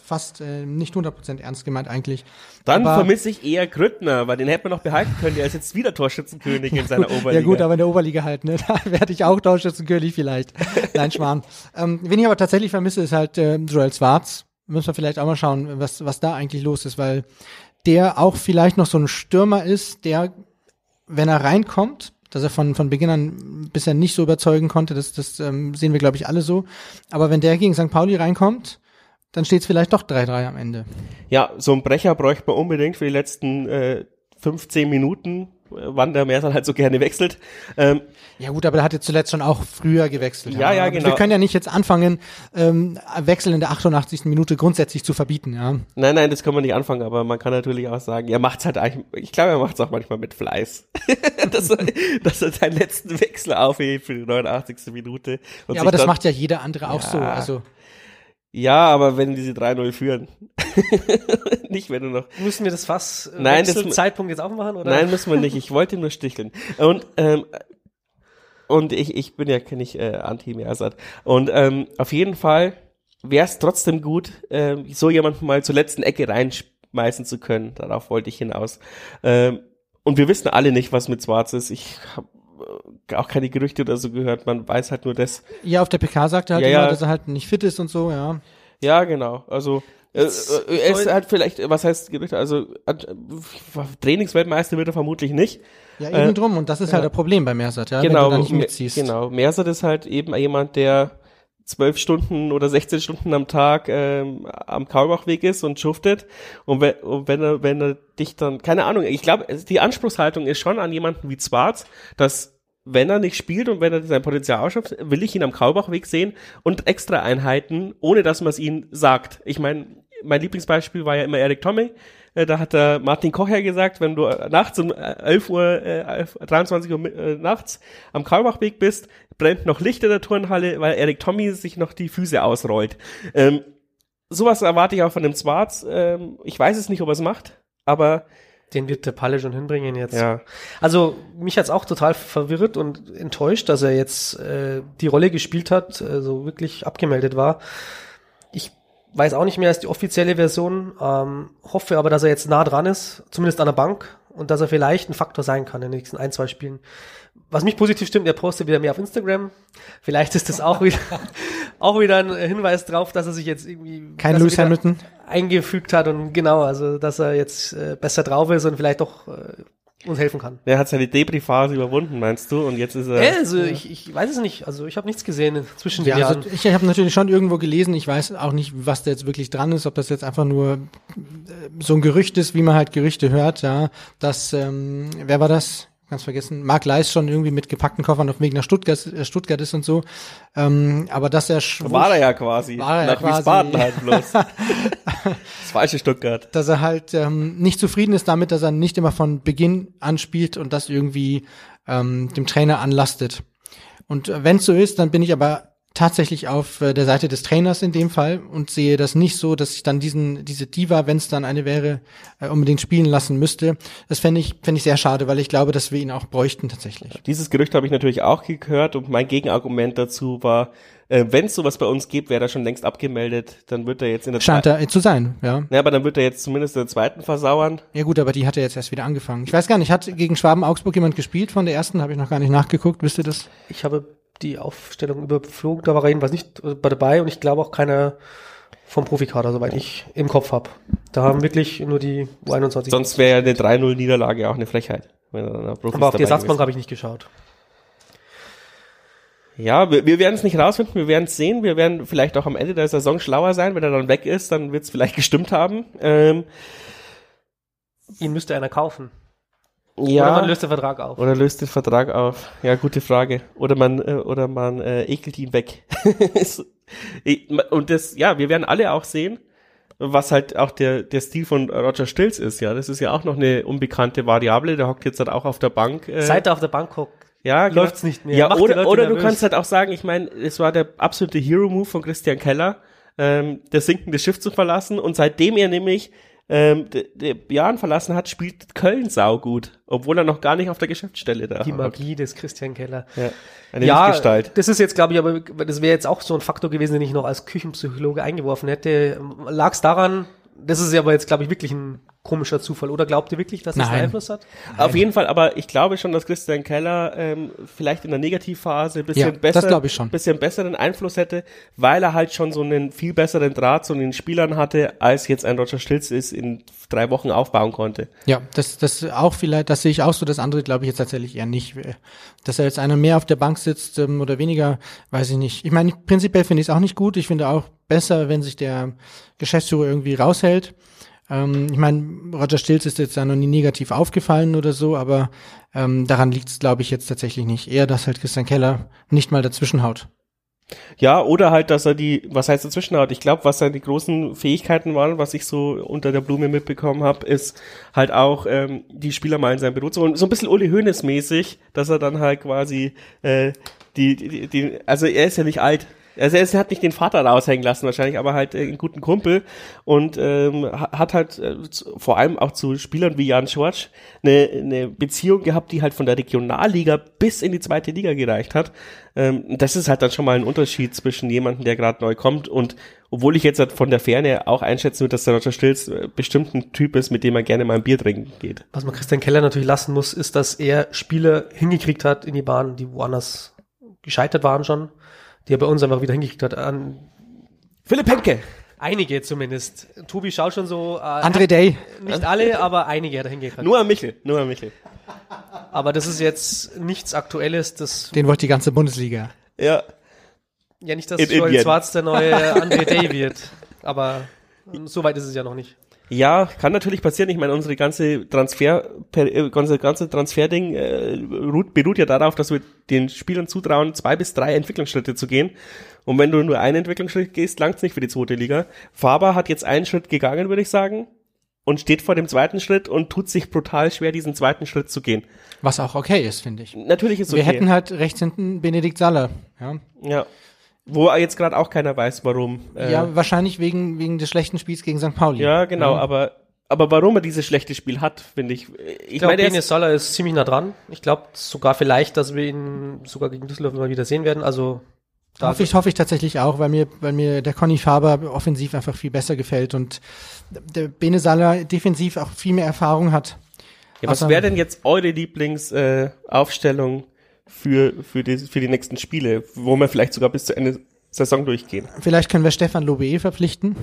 fast äh, nicht 100% ernst gemeint eigentlich. Dann vermisse ich eher Grüttner, weil den hätte man noch behalten können, der ist jetzt wieder Torschützenkönig in seiner Oberliga. ja gut, aber in der Oberliga halt, ne? Da werde ich auch Torschützenkönig vielleicht. Nein, Schmarrn. ähm, wen ich aber tatsächlich vermisse, ist halt äh, Joel Schwarz. Müssen wir vielleicht auch mal schauen, was, was da eigentlich los ist, weil der auch vielleicht noch so ein Stürmer ist, der, wenn er reinkommt, dass er von, von Beginn an bisher nicht so überzeugen konnte. Das, das ähm, sehen wir, glaube ich, alle so. Aber wenn der gegen St. Pauli reinkommt, dann steht es vielleicht doch 3-3 am Ende. Ja, so ein Brecher bräuchte man unbedingt für die letzten äh, 15 Minuten, wann der Mersal halt so gerne wechselt. Ähm, ja gut, aber er hat jetzt zuletzt schon auch früher gewechselt. Ja, ja, genau. Wir können ja nicht jetzt anfangen, ähm, Wechsel in der 88. Minute grundsätzlich zu verbieten, ja. Nein, nein, das kann man nicht anfangen, aber man kann natürlich auch sagen, er macht's halt eigentlich, ich glaube, er macht's auch manchmal mit Fleiß. dass, er, dass er seinen letzten Wechsel aufhebt für die 89. Minute. ja, aber das macht ja jeder andere auch ja, so, also. Ja, aber wenn die sie 3-0 führen. nicht, wenn du noch. Müssen wir das Fass äh, nein, das, Zeitpunkt jetzt aufmachen, oder? Nein, müssen wir nicht. Ich wollte nur sticheln. Und, ähm, und ich, ich bin ja nicht äh, anti-Mersat. Und ähm, auf jeden Fall wäre es trotzdem gut, äh, so jemanden mal zur letzten Ecke reinschmeißen zu können. Darauf wollte ich hinaus. Ähm, und wir wissen alle nicht, was mit Schwarz ist. Ich habe äh, auch keine Gerüchte oder so gehört. Man weiß halt nur das. Ja, auf der PK sagt er halt ja, immer, ja. dass er halt nicht fit ist und so, ja. Ja, genau. Also äh, äh, er ist halt vielleicht, was heißt Gerüchte, also äh, Trainingsweltmeister wird er vermutlich nicht. Ja, eben äh, drum. Und das ist halt ja. halt das Problem bei Mersat, ja, genau, wenn du da nicht mitziehst. Genau. Mersat ist halt eben jemand, der zwölf Stunden oder 16 Stunden am Tag ähm, am Kaulbachweg ist und schuftet und, we und wenn er wenn er dich dann keine Ahnung ich glaube die Anspruchshaltung ist schon an jemanden wie Zwarz dass wenn er nicht spielt und wenn er sein Potenzial ausschöpft, will ich ihn am Kaulbachweg sehen und extra Einheiten, ohne dass man es ihm sagt. Ich meine, mein Lieblingsbeispiel war ja immer Eric Tommy. Äh, da hat der Martin Kocher gesagt, wenn du nachts um 11 Uhr, äh, 23 Uhr äh, nachts am Kaulbachweg bist, brennt noch Licht in der Turnhalle, weil Eric Tommy sich noch die Füße ausrollt. Ähm, sowas erwarte ich auch von dem Zwarz. Ähm, ich weiß es nicht, ob er es macht, aber den wird der Palle schon hinbringen jetzt. Ja. Also mich hat's auch total verwirrt und enttäuscht, dass er jetzt äh, die Rolle gespielt hat, äh, so wirklich abgemeldet war. Ich weiß auch nicht mehr als die offizielle Version, ähm, hoffe aber, dass er jetzt nah dran ist, zumindest an der Bank und dass er vielleicht ein Faktor sein kann in den nächsten ein, zwei Spielen was mich positiv stimmt, er postet wieder mehr auf Instagram. Vielleicht ist das auch wieder, auch wieder ein Hinweis drauf, dass er sich jetzt irgendwie kein Lewis Hamilton eingefügt hat und genau, also dass er jetzt äh, besser drauf ist und vielleicht doch äh, uns helfen kann. Er hat seine Debris-Phase überwunden, meinst du? Und jetzt ist er. Äh, also ich, ich weiß es nicht. Also ich habe nichts gesehen zwischen den Ja, Jahren. also ich habe natürlich schon irgendwo gelesen, ich weiß auch nicht, was da jetzt wirklich dran ist, ob das jetzt einfach nur äh, so ein Gerücht ist, wie man halt Gerüchte hört, ja, dass, ähm, wer war das? Ganz vergessen, Mark Leis schon irgendwie mit gepackten Koffern auf dem Weg nach Stuttgart, äh, Stuttgart ist und so. Ähm, aber dass er War er ja quasi. War er ja Nach quasi. Wiesbaden halt bloß. das falsche Stuttgart. dass er halt ähm, nicht zufrieden ist damit, dass er nicht immer von Beginn an spielt und das irgendwie ähm, dem Trainer anlastet. Und wenn es so ist, dann bin ich aber tatsächlich auf äh, der Seite des Trainers in dem Fall und sehe das nicht so, dass ich dann diesen diese Diva, wenn es dann eine wäre, äh, unbedingt spielen lassen müsste. Das fände ich fände ich sehr schade, weil ich glaube, dass wir ihn auch bräuchten tatsächlich. Dieses Gerücht habe ich natürlich auch gehört und mein Gegenargument dazu war, äh, wenn es sowas bei uns gibt, wäre er schon längst abgemeldet, dann wird er jetzt in der Scheint er zu sein, ja. Ja, aber dann wird er jetzt zumindest in der zweiten versauern. Ja gut, aber die hat er jetzt erst wieder angefangen. Ich weiß gar nicht, hat gegen Schwaben Augsburg jemand gespielt von der ersten? Habe ich noch gar nicht nachgeguckt. Wisst ihr das? Ich habe die Aufstellung überflogen, da war er jedenfalls nicht dabei und ich glaube auch keiner vom Profikader, soweit ich im Kopf habe. Da haben wirklich nur die U21. Sonst wäre ja eine 3-0-Niederlage auch eine Frechheit. Er aber auf die Ersatzbank habe ich nicht geschaut. Ja, wir, wir werden es nicht rausfinden, wir werden es sehen. Wir werden vielleicht auch am Ende der Saison schlauer sein. Wenn er dann weg ist, dann wird es vielleicht gestimmt haben. Ähm, Ihn müsste einer kaufen. Ja. Oder man löst den Vertrag auf. Oder löst den Vertrag auf. Ja, gute Frage. Oder man, äh, oder man äh, ekelt ihn weg. Ich- Und das, ja, wir werden alle auch sehen, was halt auch der, der Stil von Roger Stills ist. Ja, das ist ja auch noch eine unbekannte Variable. Der hockt jetzt halt auch auf der Bank. Äh, Seit er auf der Bank hockt, ja, genau. läuft's nicht mehr. Ja, Macht oder, oder du kannst halt auch sagen, ich meine, es war der absolute Hero-Move von Christian Keller, ähm, das sinkende Schiff zu verlassen. Und seitdem er nämlich ähm, Jahren verlassen hat, spielt Köln saugut, obwohl er noch gar nicht auf der Geschäftsstelle da die. Magie des Christian Keller. Ja, eine ja, Lichtgestalt. das ist jetzt, glaube ich, aber das wäre jetzt auch so ein Faktor gewesen, den ich noch als Küchenpsychologe eingeworfen hätte. Lag es daran, das ist aber jetzt, glaube ich, wirklich ein komischer Zufall. Oder glaubt ihr wirklich, dass das einen Nein. Einfluss hat? Auf jeden Fall, aber ich glaube schon, dass Christian Keller ähm, vielleicht in der Negativphase ein bisschen Ja, das besser, glaube ich schon. bisschen besseren Einfluss hätte, weil er halt schon so einen viel besseren Draht zu den Spielern hatte, als jetzt ein Roger Stilz es in drei Wochen aufbauen konnte. Ja, das, das auch vielleicht, das sehe ich auch so, das andere glaube ich jetzt tatsächlich eher nicht. Dass er jetzt einer mehr auf der Bank sitzt ähm, oder weniger, weiß ich nicht. Ich meine, prinzipiell finde ich es auch nicht gut. Ich finde auch besser, wenn sich der Geschäftsführer irgendwie raushält. Ähm, ich meine, Roger Stilz ist jetzt ja noch nie negativ aufgefallen oder so, aber ähm, daran liegt es, glaube ich, jetzt tatsächlich nicht. Eher, dass halt Christian Keller nicht mal dazwischen haut. Ja, oder halt, dass er die, was heißt dazwischen hat? Ich glaube, was seine großen Fähigkeiten waren, was ich so unter der Blume mitbekommen habe, ist halt auch ähm, die Spieler mal in sein Büro zu holen. So ein bisschen Uli Hoeneß mäßig, dass er dann halt quasi äh, die, die, die, also er ist ja nicht alt. Also er hat nicht den Vater raushängen lassen wahrscheinlich, aber halt äh, einen guten Kumpel und ähm, ha- hat halt äh, vor allem auch zu Spielern wie Jan Schwarz eine, eine Beziehung gehabt, die halt von der Regionalliga bis in die zweite Liga gereicht hat. Ähm, das ist halt dann schon mal ein Unterschied zwischen jemandem, der gerade neu kommt und obwohl ich jetzt halt von der Ferne auch einschätzen würde, dass der Roger Stilz äh, bestimmt ein Typ ist, mit dem er gerne mal ein Bier trinken geht. Was man Christian Keller natürlich lassen muss, ist, dass er Spieler hingekriegt hat in die Bahn, die woanders gescheitert waren schon, die er bei uns einfach wieder hingekriegt hat. An Philipp Henke! einige zumindest. Tobi schaut schon so. Äh, André Day. Nicht alle, aber einige hat er hingekriegt. Nur an Michel, nur an Michel. Aber das ist jetzt nichts Aktuelles. Das Den wollte die ganze Bundesliga. Ja. ja nicht, dass In Joel. Schwarz der neue André Day wird. Aber so weit ist es ja noch nicht. Ja, kann natürlich passieren. Ich meine, unsere ganze Transfer, äh, ganze, ganze Transferding äh, ruht, beruht ja darauf, dass wir den Spielern zutrauen, zwei bis drei Entwicklungsschritte zu gehen. Und wenn du nur einen Entwicklungsschritt gehst, langt's nicht für die zweite Liga. Faber hat jetzt einen Schritt gegangen, würde ich sagen, und steht vor dem zweiten Schritt und tut sich brutal schwer, diesen zweiten Schritt zu gehen. Was auch okay ist, finde ich. Natürlich ist es okay. Wir hätten halt rechts hinten Benedikt Saller. Ja, ja. Wo jetzt gerade auch keiner weiß, warum. Äh, ja wahrscheinlich wegen, wegen des schlechten Spiels gegen St. Pauli. ja, genau, Ja. aber aber warum er dieses schlechte Spiel hat, finde ich. Ich, Ich glaube, meine, er Bene ist- Soller ist ziemlich nah dran. Ich glaube sogar vielleicht, dass wir ihn sogar gegen Düsseldorf mal wieder sehen werden. Also da Hoffe ich, hoffe ich tatsächlich auch, weil mir, weil mir der Conny Faber offensiv einfach viel besser gefällt und der Bene Saller defensiv auch viel mehr Erfahrung hat. Ja, was wäre denn jetzt eure Lieblingsaufstellung äh, Aufstellung für, für, die, für die nächsten Spiele, wo wir vielleicht sogar bis zu Ende Saison durchgehen? Vielleicht können wir Stefan Lobe verpflichten.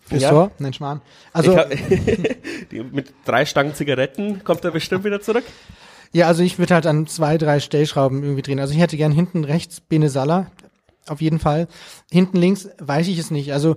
Fürs Ja. Tor? Nein, Schmarrn. Also, hab, mit drei Stangen Zigaretten kommt er bestimmt wieder zurück. ja, also ich würde halt an zwei, drei Stellschrauben irgendwie drehen. Also ich hätte gern hinten rechts Bene Salah, auf jeden Fall. Hinten links weiß ich es nicht. Also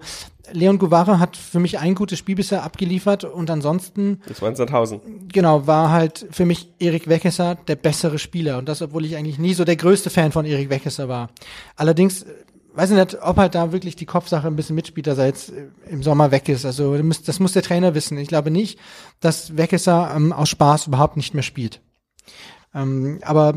Leon Guevara hat für mich ein gutes Spiel bisher abgeliefert und ansonsten Das war in Sandhausen. Genau, war halt für mich Erik Weckesser der bessere Spieler. Und das, obwohl ich eigentlich nie so der größte Fan von Erik Weckesser war. Allerdings, weiß ich nicht, ob halt da wirklich die Kopfsache ein bisschen mitspielt, dass er jetzt äh, im Sommer weg ist. Also das muss- der Trainer wissen. Ich glaube nicht, dass Weckesser ähm, aus Spaß überhaupt nicht mehr spielt. Ähm, aber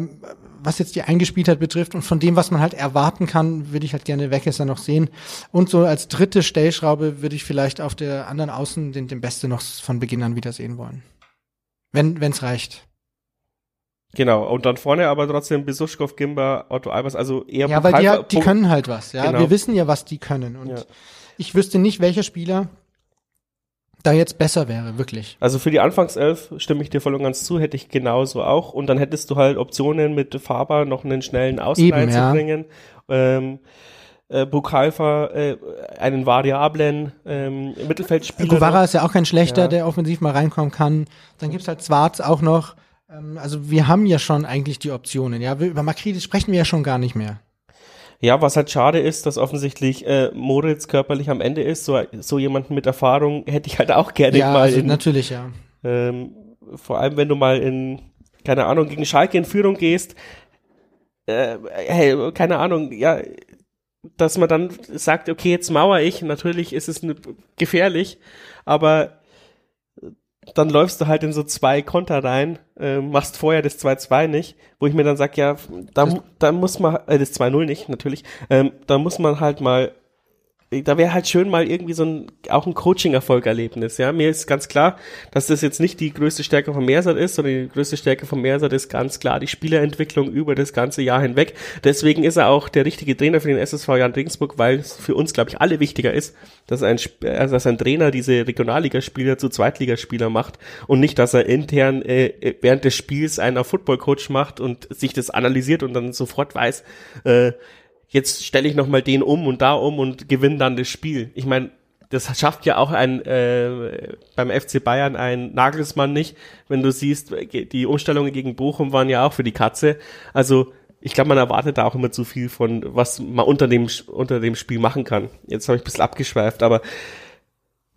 was jetzt die Eingespieltheit betrifft und von dem, was man halt erwarten kann, würde ich halt gerne Weckesser noch sehen. Und so als dritte Stellschraube würde ich vielleicht auf der anderen Außen den, den Beste noch von Beginn an wieder sehen wollen. Wenn wenn's reicht. Genau. Und dann vorne aber trotzdem Besuschkow, Gimba, Otto Albers, also eher Ja, weil die, die können halt was. Ja, Genau. wir wissen ja, was die können. Und Ja. ich wüsste nicht, welcher Spieler da jetzt besser wäre, wirklich. Also für die Anfangself stimme ich dir voll und ganz zu, hätte ich genauso auch. Und dann hättest du halt Optionen mit Faber noch einen schnellen Außen Eben, reinzubringen. Ähm, äh, Bukalfa, äh, einen variablen ähm, Mittelfeldspieler. Guevara ist ja auch kein schlechter, Ja. der offensiv mal reinkommen kann. Dann gibt's halt Zwarz auch noch. Ähm, Also wir haben ja schon eigentlich die Optionen. Ja, über Makridis sprechen wir ja schon gar nicht mehr. Ja, was halt schade ist, dass offensichtlich äh, Moritz körperlich am Ende ist. So, so jemanden mit Erfahrung hätte ich halt auch gerne Ja, mal also in, natürlich, ja. Ähm, vor allem, wenn du mal in, keine Ahnung, gegen Schalke in Führung gehst, äh, hey, keine Ahnung, ja, dass man dann sagt, okay, jetzt mauer ich, natürlich ist es ne, gefährlich, aber dann läufst du halt in so zwei Konter rein, äh, machst vorher das 2-2 nicht, wo ich mir dann sag, ja, da, da muss man, äh, das 2-0 nicht, natürlich, ähm, da muss man halt mal da wäre halt schön mal irgendwie so ein, auch ein Coaching-Erfolg-Erlebnis, ja. Mir ist ganz klar, dass das jetzt nicht die größte Stärke von Mersat ist, sondern die größte Stärke von Mersat ist ganz klar die Spielerentwicklung über das ganze Jahr hinweg. Deswegen ist er auch der richtige Trainer für den SSV Jan Regensburg, weil es für uns, glaube ich, alle wichtiger ist, dass ein, äh, dass ein Trainer diese Regionalligaspieler zu Zweitligaspieler macht und nicht, dass er intern äh, äh, während des Spiels einen Football-Coach macht und sich das analysiert und dann sofort weiß, äh, jetzt stelle ich noch mal den um und da um und gewinne dann das Spiel. Ich meine, das schafft ja auch ein äh, beim FC Bayern ein Nagelsmann nicht, wenn du siehst, die Umstellungen gegen Bochum waren ja auch für die Katze. Also ich glaube, man erwartet da auch immer zu viel von, was man unter dem unter dem Spiel machen kann. Jetzt habe ich ein bisschen abgeschweift, aber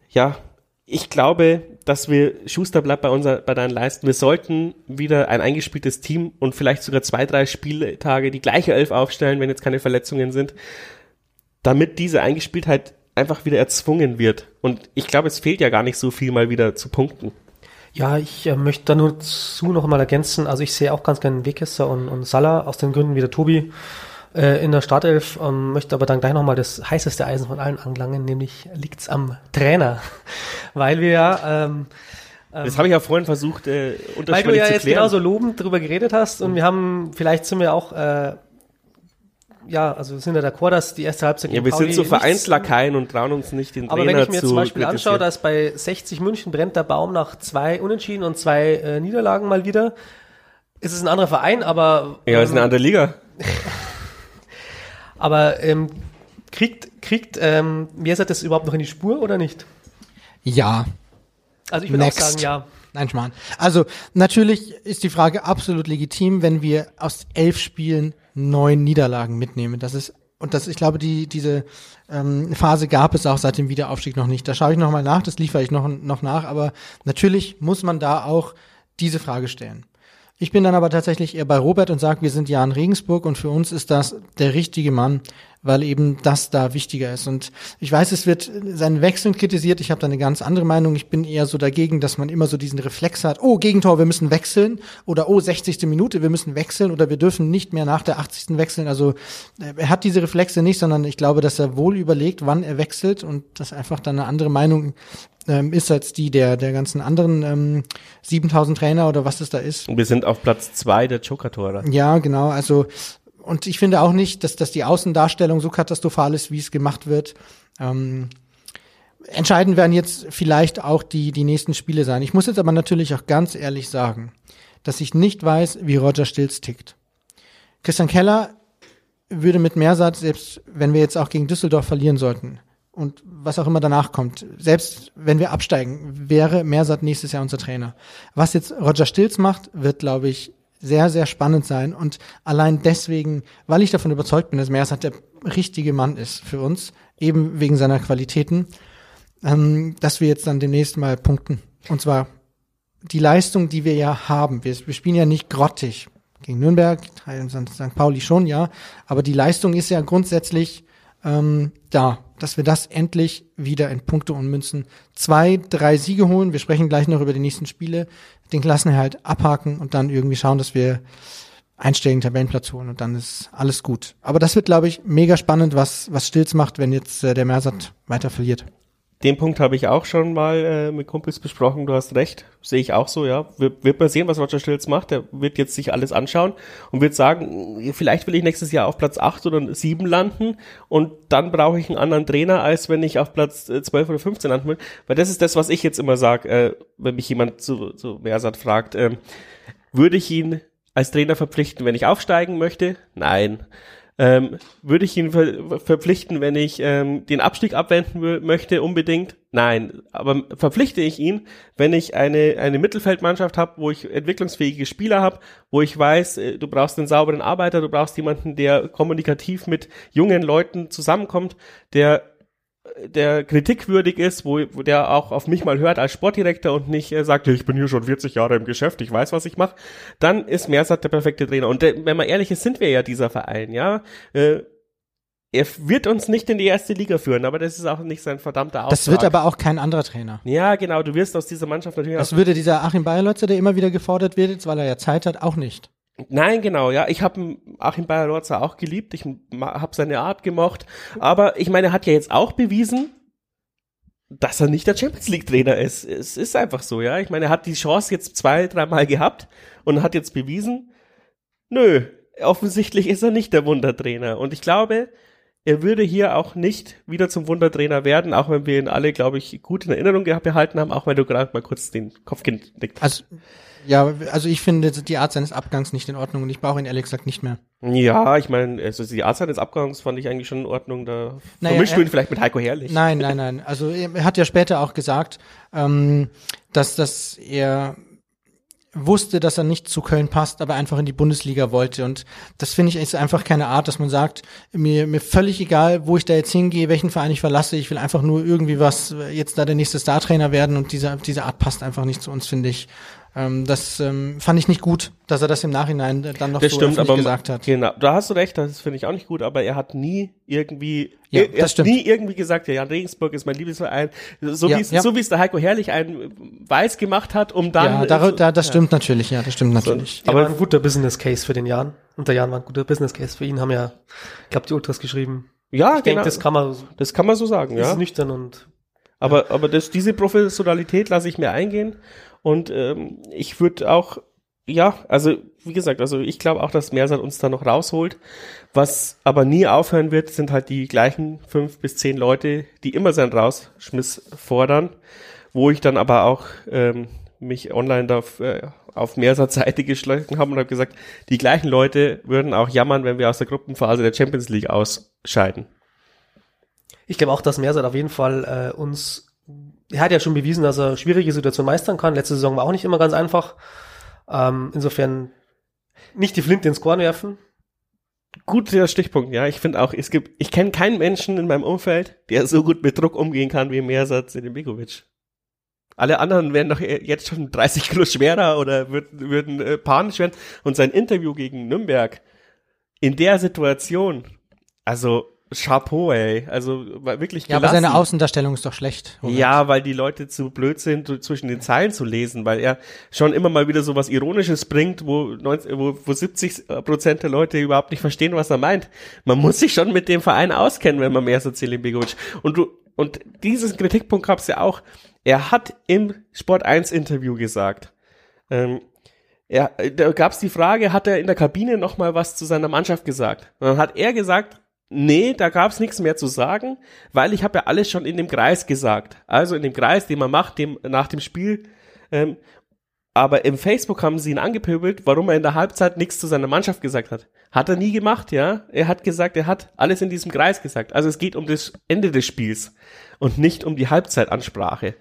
ja, ich glaube, dass wir, Schuster bleibt bei, unser, bei deinen Leisten, wir sollten wieder ein eingespieltes Team und vielleicht sogar zwei, drei Spieltage die gleiche Elf aufstellen, wenn jetzt keine Verletzungen sind, damit diese Eingespieltheit einfach wieder erzwungen wird. Und ich glaube, es fehlt ja gar nicht so viel mal wieder zu punkten. Ja, ich äh, möchte da nur zu noch mal ergänzen. Also ich sehe auch ganz gerne Wekesser und, und Salah aus den Gründen wie der Tobi äh, in der Startelf, ähm, möchte aber dann gleich noch mal das heißeste Eisen von allen angelangen, nämlich liegt's am Trainer. Weil wir ja ähm, Das habe ich ja vorhin versucht, äh, Weil du ja zu jetzt klären. genauso lobend drüber geredet hast und wir haben, vielleicht sind wir auch, äh, ja, also wir sind ja d'accord, dass die erste Halbzeit ja, wir sind Pauli so nichts- Vereinslakaien und trauen uns nicht den Aber Trainer wenn ich mir jetzt zu zum Beispiel anschaue, dass bei 60 München brennt der Baum nach zwei Unentschieden und zwei äh, Niederlagen mal wieder, ist es ein anderer Verein, aber Ja, es ist eine ähm, andere Liga. Aber ähm, kriegt kriegt ähm, Mersat das überhaupt noch in die Spur oder nicht? Ja. Also ich würde auch sagen, ja. Nein, Schmarrn. Also natürlich ist die Frage absolut legitim, wenn wir aus elf Spielen neun Niederlagen mitnehmen. Das ist und das, ich glaube, die diese ähm, Phase gab es auch seit dem Wiederaufstieg noch nicht. Da schaue ich noch mal nach, das liefere ich noch noch nach. Aber natürlich muss man da auch diese Frage stellen. Ich bin dann aber tatsächlich eher bei Robert und sage, wir sind ja in Regensburg und für uns ist das der richtige Mann, weil eben das da wichtiger ist. Und ich weiß, es wird seinen Wechseln kritisiert. Ich habe da eine ganz andere Meinung. Ich bin eher so dagegen, dass man immer so diesen Reflex hat, oh, Gegentor, wir müssen wechseln oder oh, 60. Minute, wir müssen wechseln oder wir dürfen nicht mehr nach der 80. wechseln. Also äh, er hat diese Reflexe nicht, sondern ich glaube, dass er wohl überlegt, wann er wechselt und das einfach dann eine andere Meinung ähm, ist als die der, der ganzen anderen ähm, 7000 Trainer oder was es da ist. Und wir sind auf Platz zwei der Joker-Tore. Ja, genau. Also und ich finde auch nicht, dass, dass die Außendarstellung so katastrophal ist, wie es gemacht wird. Ähm, entscheidend werden jetzt vielleicht auch die, die nächsten Spiele sein. Ich muss jetzt aber natürlich auch ganz ehrlich sagen, dass ich nicht weiß, wie Roger Stilz tickt. Christian Keller würde mit Mersatz, selbst wenn wir jetzt auch gegen Düsseldorf verlieren sollten, und was auch immer danach kommt, selbst wenn wir absteigen, wäre Mersat nächstes Jahr unser Trainer. Was jetzt Roger Stilz macht, wird, glaube ich, sehr, sehr spannend sein. Und allein deswegen, weil ich davon überzeugt bin, dass Mersat der richtige Mann ist für uns, eben wegen seiner Qualitäten, ähm, dass wir jetzt dann demnächst mal punkten. Und zwar die Leistung, die wir ja haben. Wir, wir spielen ja nicht grottig gegen Nürnberg, St. Pauli schon, ja. Aber die Leistung ist ja grundsätzlich ähm, da, dass wir das endlich wieder in Punkte und Münzen zwei, drei Siege holen. Wir sprechen gleich noch über die nächsten Spiele. Den halt abhaken und dann irgendwie schauen, dass wir einstelligen Tabellenplatz holen und dann ist alles gut. Aber das wird, glaube ich, mega spannend, was, was Stilz macht, wenn jetzt äh, der Mersat weiter verliert. Den Punkt habe ich auch schon mal äh, mit Kumpels besprochen. Du hast recht, sehe ich auch so, ja. Wir, wird man sehen, was Roger Stilz macht. Der wird jetzt sich alles anschauen und wird sagen, vielleicht will ich nächstes Jahr auf Platz 8 oder 7 landen und dann brauche ich einen anderen Trainer, als wenn ich auf Platz 12 äh, oder 15 landen will. Weil das ist das, was ich jetzt immer sage, äh, wenn mich jemand zu, zu Mersat fragt. Äh, würde ich ihn als Trainer verpflichten, wenn ich aufsteigen möchte? Nein. Ähm, würde ich ihn ver verpflichten, wenn ich ähm, den Abstieg abwenden möchte, unbedingt? Nein. Aber verpflichte ich ihn, wenn ich eine, eine Mittelfeldmannschaft habe, wo ich entwicklungsfähige Spieler habe, wo ich weiß, äh, du brauchst einen sauberen Arbeiter, du brauchst jemanden, der kommunikativ mit jungen Leuten zusammenkommt, der der kritikwürdig ist, wo, wo der auch auf mich mal hört als Sportdirektor und nicht äh, sagt, ich bin hier schon 40 Jahre im Geschäft, ich weiß, was ich mache, dann ist Mersat der perfekte Trainer. Und äh, wenn man ehrlich ist, sind wir ja dieser Verein, ja. Äh, er wird uns nicht in die erste Liga führen, aber das ist auch nicht sein verdammter Auftrag. Das wird aber auch kein anderer Trainer. Ja, genau, du wirst aus dieser Mannschaft natürlich Das würde dieser Achim Bayerlotzer, der immer wieder gefordert wird, jetzt, weil er ja Zeit hat, auch nicht. Nein, genau, ja. Ich habe Achim Bayer-Lorzer auch geliebt. Ich habe seine Art gemocht. Aber ich meine, er hat ja jetzt auch bewiesen, dass er nicht der Champions League Trainer ist. Es ist einfach so, ja. Ich meine, er hat die Chance jetzt zwei, dreimal gehabt und hat jetzt bewiesen, nö, offensichtlich ist er nicht der Wundertrainer. Und ich glaube, er würde hier auch nicht wieder zum Wundertrainer werden, auch wenn wir ihn alle, glaube ich, gut in Erinnerung behalten haben, auch wenn du gerade mal kurz den Kopf genickt hast. Also ja, also ich finde die Art seines Abgangs nicht in Ordnung und ich brauche ihn ehrlich gesagt nicht mehr. Ja, ich meine, also die Art seines Abgangs fand ich eigentlich schon in Ordnung. Da naja, vermischst du ihn vielleicht mit Heiko Herrlich. Nein, nein, nein. Also er hat ja später auch gesagt, ähm, dass, dass er wusste, dass er nicht zu Köln passt, aber einfach in die Bundesliga wollte. Und das finde ich ist einfach keine Art, dass man sagt, mir, mir völlig egal, wo ich da jetzt hingehe, welchen Verein ich verlasse, ich will einfach nur irgendwie was, jetzt da der nächste Startrainer werden und diese, diese Art passt einfach nicht zu uns, finde ich. Ähm, das ähm, fand ich nicht gut, dass er das im Nachhinein dann noch das so stimmt, aber, gesagt hat. Genau, da hast du recht, das finde ich auch nicht gut, aber er hat nie irgendwie, ja, er, er hat nie irgendwie gesagt, ja, Jan Regensburg ist mein Lieblingsverein, so ja, wie es ja. so wie es der Heiko Herrlich ein weiß gemacht hat, um dann Ja, da, da, das stimmt natürlich, ja, das stimmt natürlich. So, aber ein guter Business Case für den Jan und der Jan war ein guter Business Case für ihn, haben ja, ich glaube, die Ultras geschrieben. Ja, ich genau. Denke, das kann man das kann man so sagen, ja. Ist nüchtern und aber, aber das, diese Professionalität lasse ich mir eingehen und ähm, ich würde auch, ja, also wie gesagt, also ich glaube auch, dass Mersat uns da noch rausholt. Was aber nie aufhören wird, sind halt die gleichen fünf bis zehn Leute, die immer seinen Rausschmiss fordern, wo ich dann aber auch ähm, mich online da auf, äh, auf Mersat-Seite geschlagen habe und habe gesagt, die gleichen Leute würden auch jammern, wenn wir aus der Gruppenphase der Champions League ausscheiden. Ich glaube auch, dass Mersat auf jeden Fall äh, uns er hat ja schon bewiesen, dass er schwierige Situationen meistern kann. Letzte Saison war auch nicht immer ganz einfach. Ähm, insofern nicht die Flinte ins Korn werfen. Guter Stichpunkt, ja. Ich finde auch, es gibt, ich kenne keinen Menschen in meinem Umfeld, der so gut mit Druck umgehen kann wie Mersatz in dem Begovic. Alle anderen wären doch jetzt schon 30 Kilo schwerer oder würden, würden äh, panisch werden. Und sein Interview gegen Nürnberg in der Situation, also Chapeau, ey. Also wirklich Ja, aber seine Außendarstellung ist doch schlecht. Moment. Ja, weil die Leute zu blöd sind, zwischen den Zeilen zu lesen, weil er schon immer mal wieder so was Ironisches bringt, wo, 90, wo, wo 70 Prozent der Leute überhaupt nicht verstehen, was er meint. Man muss sich schon mit dem Verein auskennen, wenn man mehr so Begovic. Und du, und dieses Kritikpunkt gab's ja auch. Er hat im Sport 1 Interview gesagt, ähm, er, da gab's die Frage, hat er in der Kabine noch mal was zu seiner Mannschaft gesagt? Und dann hat er gesagt, Nee, da gab's nichts mehr zu sagen, weil ich habe ja alles schon in dem Kreis gesagt. Also in dem Kreis, den man macht, dem, nach dem Spiel. Ähm, aber im Facebook haben sie ihn angepöbelt, warum er in der Halbzeit nichts zu seiner Mannschaft gesagt hat. Hat er nie gemacht, ja. Er hat gesagt, er hat alles in diesem Kreis gesagt. Also es geht um das Ende des Spiels und nicht um die Halbzeitansprache.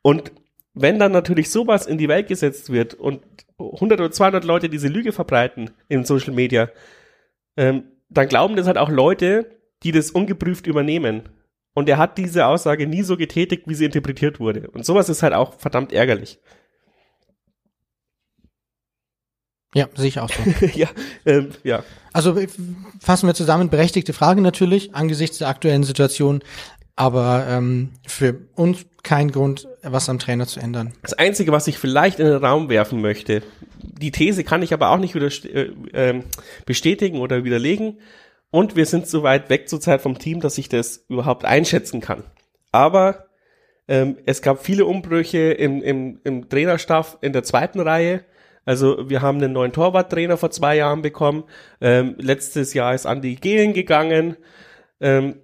Und wenn dann natürlich sowas in die Welt gesetzt wird und 100 oder 200 Leute diese Lüge verbreiten in Social Media, ähm, dann glauben das halt auch Leute, die das ungeprüft übernehmen. Und er hat diese Aussage nie so getätigt, wie sie interpretiert wurde. Und sowas ist halt auch verdammt ärgerlich. Ja, sehe ich auch so. ja, ähm, ja. Also fassen wir zusammen, berechtigte Frage natürlich angesichts der aktuellen Situation, aber ähm, für uns kein Grund, was am Trainer zu ändern. Das Einzige, was ich vielleicht in den Raum werfen möchte, die These kann ich aber auch nicht äh, äh, bestätigen oder widerlegen. Und wir sind so weit weg zurzeit vom Team, dass ich das überhaupt einschätzen kann. Aber ähm, es gab viele Umbrüche im, im, im Trainerstaff in der zweiten Reihe. Also wir haben einen neuen Torwarttrainer vor zwei Jahren bekommen. Ähm, letztes Jahr ist Andi Gehlen gegangen. Ähm,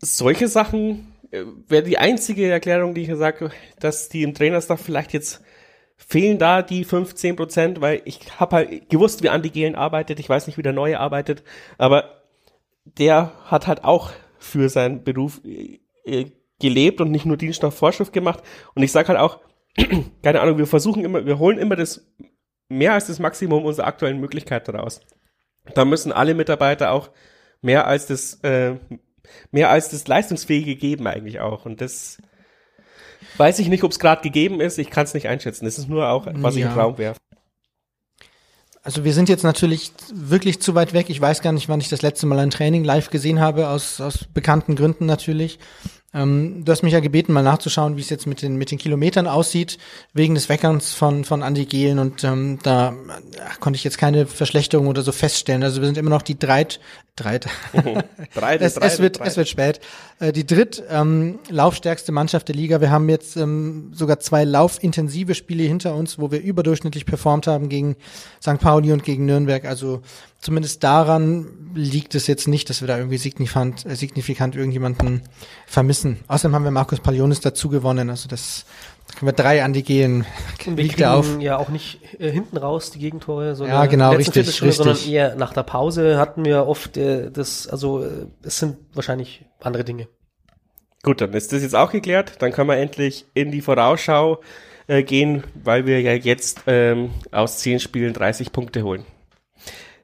solche Sachen äh, wäre die einzige Erklärung, die ich sage, dass die im Trainerstaff vielleicht jetzt fehlen da die 15 Prozent, weil ich habe halt gewusst, wie Andi Gehlen arbeitet. Ich weiß nicht, wie der Neue arbeitet, aber der hat halt auch für seinen Beruf äh, gelebt und nicht nur Dienst nach Vorschrift gemacht. Und ich sage halt auch, keine Ahnung, wir versuchen immer, wir holen immer das mehr als das Maximum unserer aktuellen Möglichkeiten raus. Da müssen alle Mitarbeiter auch mehr als das äh, mehr als das Leistungsfähige geben eigentlich auch. Und das weiß ich nicht, ob es gerade gegeben ist. Ich kann es nicht einschätzen. Das ist nur auch, was ja. ich im Raum werfe. Also wir sind jetzt natürlich wirklich zu weit weg. Ich weiß gar nicht, wann ich das letzte Mal ein Training live gesehen habe, aus, aus bekannten Gründen natürlich. Ähm, du hast mich ja gebeten, mal nachzuschauen, wie es jetzt mit den, mit den Kilometern aussieht, wegen des Weckerns von, von Andi Gehlen und ähm, da ach, konnte ich jetzt keine Verschlechterung oder so feststellen. Also wir sind immer noch die dreit, dreit. dreit es, es, wird, dreit. es wird spät. Äh, die dritt ähm, laufstärkste Mannschaft der Liga. Wir haben jetzt ähm, sogar zwei laufintensive Spiele hinter uns, wo wir überdurchschnittlich performt haben gegen St. Pauli und gegen Nürnberg. Also zumindest daran liegt es jetzt nicht, dass wir da irgendwie signifikant, äh, signifikant irgendjemanden vermissen. Außerdem haben wir Markus Palionis dazu gewonnen. Also das da können wir drei an die gehen. Und wir kriegen auf. ja auch nicht äh, hinten raus die Gegentore, sondern ja, genau, richtig, richtig. sondern eher nach der Pause hatten wir oft äh, das, also äh, es sind wahrscheinlich andere Dinge. Gut, dann ist das jetzt auch geklärt. Dann können wir endlich in die Vorausschau äh, gehen, weil wir ja jetzt ähm, aus zehn Spielen 30 Punkte holen.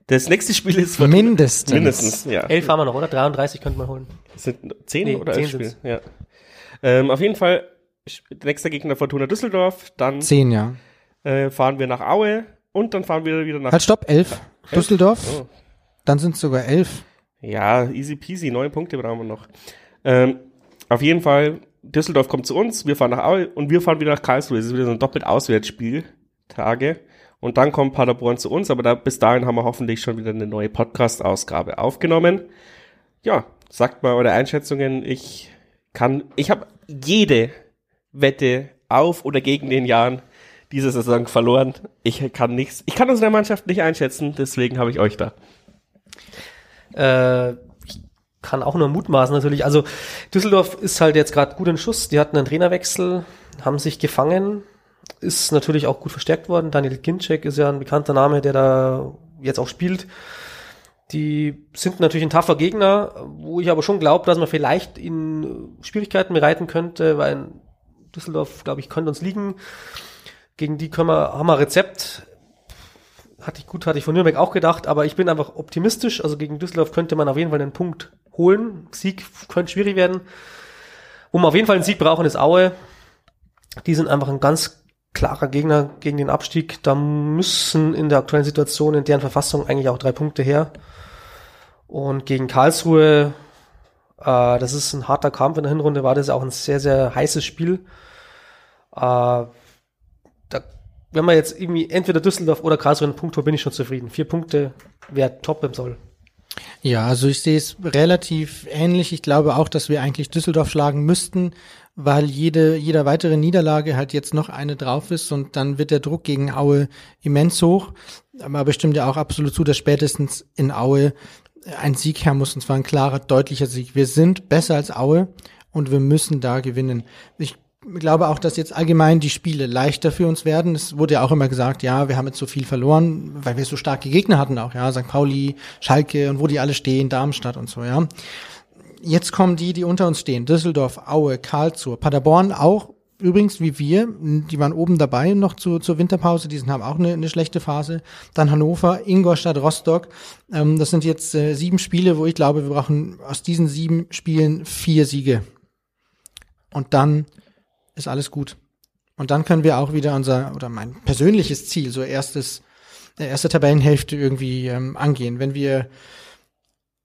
Das nächste Spiel ist von mindestens. Mindestens, ja. Elf haben wir noch, oder? 33 könnte man holen. Das sind zehn nee, oder elf Spiele? Ja. Ähm, auf jeden Fall, nächster Gegner Fortuna Düsseldorf, dann zehn, ja. Äh, fahren wir nach Aue und dann fahren wir wieder nach. Halt, stopp, elf. elf? Düsseldorf. Oh. Dann sind es sogar elf. Ja, easy peasy, neun Punkte brauchen wir noch. Ähm, auf jeden Fall, Düsseldorf kommt zu uns, wir fahren nach Aue und wir fahren wieder nach Karlsruhe. Es ist wieder so ein doppelt Auswärtsspiel. Tage. Und dann kommt Paderborn zu uns, aber da, bis dahin haben wir hoffentlich schon wieder eine neue Podcast-Ausgabe aufgenommen. Ja, sagt mal eure Einschätzungen. Ich kann, ich habe jede Wette auf oder gegen den Jahren diese Saison verloren. Ich kann nichts, ich kann unsere Mannschaft nicht einschätzen, deswegen habe ich euch da. Äh, ich kann auch nur mutmaßen natürlich. Also Düsseldorf ist halt jetzt gerade gut in Schuss. Die hatten einen Trainerwechsel, haben sich gefangen, ist natürlich auch gut verstärkt worden. Daniel Ginczek ist ja ein bekannter Name, der da jetzt auch spielt. Die sind natürlich ein taffer Gegner, wo ich aber schon glaube, dass man vielleicht in Schwierigkeiten bereiten könnte, weil Düsseldorf, glaube ich, könnte uns liegen. Gegen die können wir, haben wir Rezept. Hatte ich gut, hatte ich von Nürnberg auch gedacht, aber ich bin einfach optimistisch. Also gegen Düsseldorf könnte man auf jeden Fall einen Punkt holen. Sieg könnte schwierig werden. Wo wir auf jeden Fall einen Sieg brauchen, ist Aue. Die sind einfach ein ganz klarer Gegner gegen den Abstieg. Da müssen in der aktuellen Situation, in deren Verfassung eigentlich auch drei Punkte her. Und gegen Karlsruhe, äh, das ist ein harter Kampf in der Hinrunde, war das auch ein sehr, sehr heißes Spiel. Äh, da, wenn man jetzt irgendwie entweder Düsseldorf oder Karlsruhe einen Punkt holt, bin ich schon zufrieden. Vier Punkte wäre top im Soll. Ja, also ich sehe es relativ ähnlich. Ich glaube auch, dass wir eigentlich Düsseldorf schlagen müssten weil jede, jeder weitere Niederlage halt jetzt noch eine drauf ist und dann wird der Druck gegen Aue immens hoch. Aber bestimmt ja auch absolut zu, dass spätestens in Aue ein Sieg her muss und zwar ein klarer, deutlicher Sieg. Wir sind besser als Aue und wir müssen da gewinnen. Ich glaube auch, dass jetzt allgemein die Spiele leichter für uns werden. Es wurde ja auch immer gesagt, ja, wir haben jetzt so viel verloren, weil wir so starke Gegner hatten auch, ja, St. Pauli, Schalke und wo die alle stehen, Darmstadt und so, ja. Jetzt kommen die, die unter uns stehen. Düsseldorf, Aue, Karlsruhe, Paderborn auch übrigens wie wir, die waren oben dabei noch zu, zur Winterpause, die haben auch eine, eine schlechte Phase. Dann Hannover, Ingolstadt, Rostock. Ähm, das sind jetzt äh, sieben Spiele, wo ich glaube, wir brauchen aus diesen sieben Spielen vier Siege. Und dann ist alles gut. Und dann können wir auch wieder unser, oder mein persönliches Ziel, so erstes, erste Tabellenhälfte irgendwie ähm, angehen. Wenn wir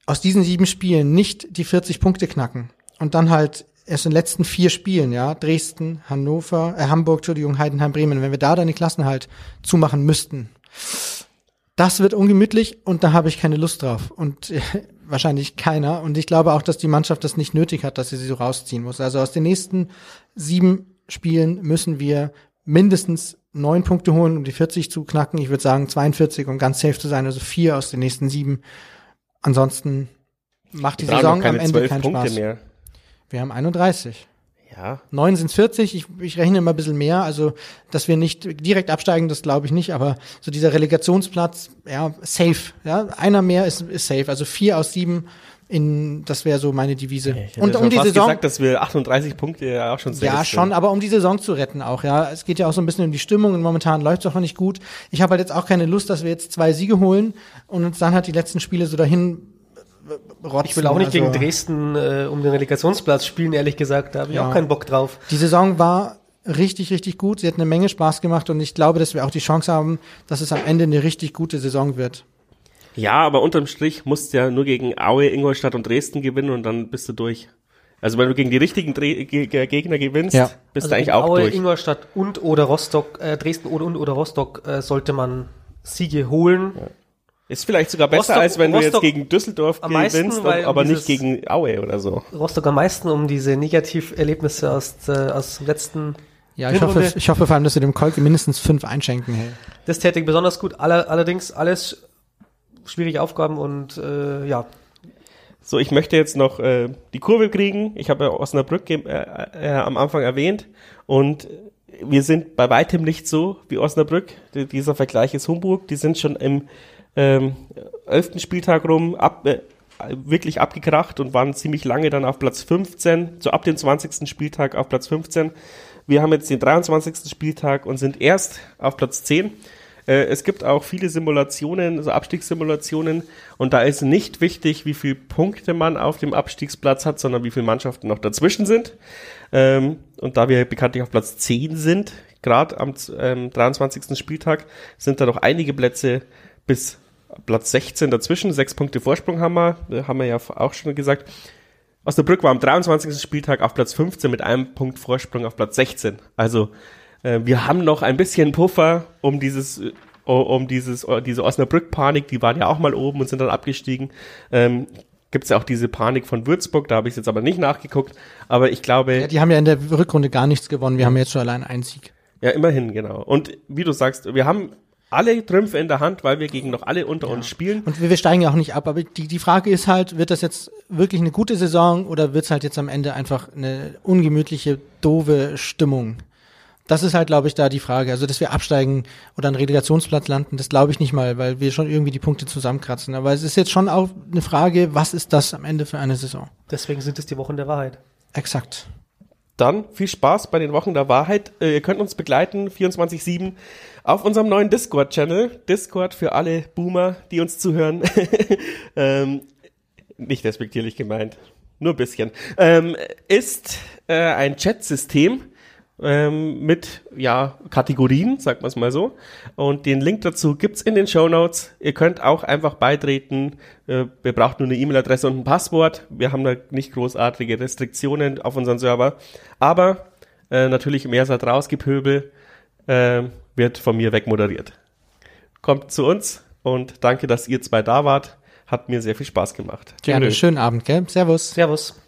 aus diesen sieben Spielen nicht die 40 Punkte knacken und dann halt erst in den letzten vier Spielen, ja, Dresden, Hannover, äh, Hamburg, Entschuldigung, Heidenheim, Bremen, wenn wir da deine Klassen halt zumachen müssten, das wird ungemütlich und da habe ich keine Lust drauf und äh, wahrscheinlich keiner und ich glaube auch, dass die Mannschaft das nicht nötig hat, dass sie sie so rausziehen muss. Also aus den nächsten sieben Spielen müssen wir mindestens neun Punkte holen, um die 40 zu knacken. Ich würde sagen 42, um ganz safe zu sein, also vier aus den nächsten sieben. Ansonsten macht die Saison am Ende keinen Punkte Spaß. Mehr. Wir haben 31. Ja. Neun sind 40, ich, ich rechne immer ein bisschen mehr, also dass wir nicht direkt absteigen, das glaube ich nicht, aber so dieser Relegationsplatz, ja, safe. Ja, einer mehr ist, ist safe. Also vier aus sieben in, das wäre so meine Devise. Ja, und um die Saison gesagt, dass wir 38 Punkte ja auch schon safe Ja, schon, sind. aber um die Saison zu retten auch, ja. Es geht ja auch so ein bisschen um die Stimmung und momentan läuft es auch noch nicht gut. Ich habe halt jetzt auch keine Lust, dass wir jetzt zwei Siege holen und uns dann halt die letzten Spiele so dahin rotzen. Ich will auch nicht also, gegen Dresden äh, um den Relegationsplatz spielen, ehrlich gesagt. Da habe ich ja. auch keinen Bock drauf. Die Saison war richtig, richtig gut. Sie hat eine Menge Spaß gemacht und ich glaube, dass wir auch die Chance haben, dass es am Ende eine richtig gute Saison wird. Ja, aber unterm Strich musst du ja nur gegen Aue, Ingolstadt und Dresden gewinnen und dann bist du durch. Also wenn du gegen die richtigen Dre Gegner gewinnst, ja. bist also du eigentlich auch Aue, durch. Ingolstadt und oder Rostock, äh, Dresden oder und oder Rostock äh, sollte man Siege holen. Ja. Ist vielleicht sogar besser, Rostock, als wenn Rostock du jetzt gegen Düsseldorf gewinnst, aber nicht gegen Aue oder so. Rostock am meisten um diese Negativerlebnisse aus, äh, aus dem letzten ja, ich hoffe, ich hoffe vor allem, dass wir dem Kolke mindestens fünf einschenken. Hey. Das tätig besonders gut. Aller, allerdings alles schwierige Aufgaben und äh, ja. So, ich möchte jetzt noch äh, die Kurve kriegen. Ich habe ja Osnabrück äh, äh, am Anfang erwähnt und wir sind bei weitem nicht so wie Osnabrück. Dieser Vergleich ist Humburg. Die sind schon im ähm, 11. Spieltag rum ab, äh, wirklich abgekracht und waren ziemlich lange dann auf Platz 15, so ab dem 20. Spieltag auf Platz 15. Wir haben jetzt den 23. Spieltag und sind erst auf Platz 10. Äh, es gibt auch viele Simulationen, also Abstiegssimulationen, und da ist nicht wichtig, wie viele Punkte man auf dem Abstiegsplatz hat, sondern wie viele Mannschaften noch dazwischen sind. Ähm, und da wir bekanntlich auf Platz 10 sind, gerade am ähm, 23. Spieltag, sind da noch einige Plätze bis Platz 16 dazwischen. Sechs Punkte Vorsprung haben wir, äh, haben wir ja auch schon gesagt. Osnabrück war am 23. Spieltag auf Platz 15 mit einem Punkt Vorsprung auf Platz 16. Also äh, wir haben noch ein bisschen Puffer, um dieses um dieses diese Osnabrück-Panik, die waren ja auch mal oben und sind dann abgestiegen. Ähm, Gibt es ja auch diese Panik von Würzburg, da habe ich jetzt aber nicht nachgeguckt. Aber ich glaube. Ja, die haben ja in der Rückrunde gar nichts gewonnen. Wir haben jetzt schon allein einen Sieg. Ja, immerhin, genau. Und wie du sagst, wir haben alle Trümpfe in der Hand, weil wir gegen noch alle unter ja. uns spielen. Und wir, wir, steigen ja auch nicht ab, aber die, die Frage ist halt, wird das jetzt wirklich eine gute Saison oder wird es halt jetzt am Ende einfach eine ungemütliche, doofe Stimmung? Das ist halt, glaube ich, da die Frage. Also, dass wir absteigen oder einen Relegationsplatz landen, das glaube ich nicht mal, weil wir schon irgendwie die Punkte zusammenkratzen. Aber es ist jetzt schon auch eine Frage, was ist das am Ende für eine Saison? Deswegen sind es die Wochen der Wahrheit. Exakt. Dann viel Spaß bei den Wochen der Wahrheit. Äh, ihr könnt uns begleiten 24-7 auf unserem neuen Discord-Channel. Discord für alle Boomer, die uns zuhören. ähm, nicht respektierlich gemeint, nur ein bisschen. Ähm, ist äh, ein Chat-System, ähm, mit ja Kategorien, sagt man es mal so. Und den Link dazu gibt's in den Show Notes. Ihr könnt auch einfach beitreten. Äh, ihr braucht nur eine E-Mail-Adresse und ein Passwort. Wir haben da nicht großartige Restriktionen auf unseren Server. Aber äh, natürlich mehr Meersat rausgepöbel äh, wird von mir wegmoderiert. Kommt zu uns und danke, dass ihr zwei da wart. Hat mir sehr viel Spaß gemacht. Gerne. Schönen Abend, gell? Servus. Servus.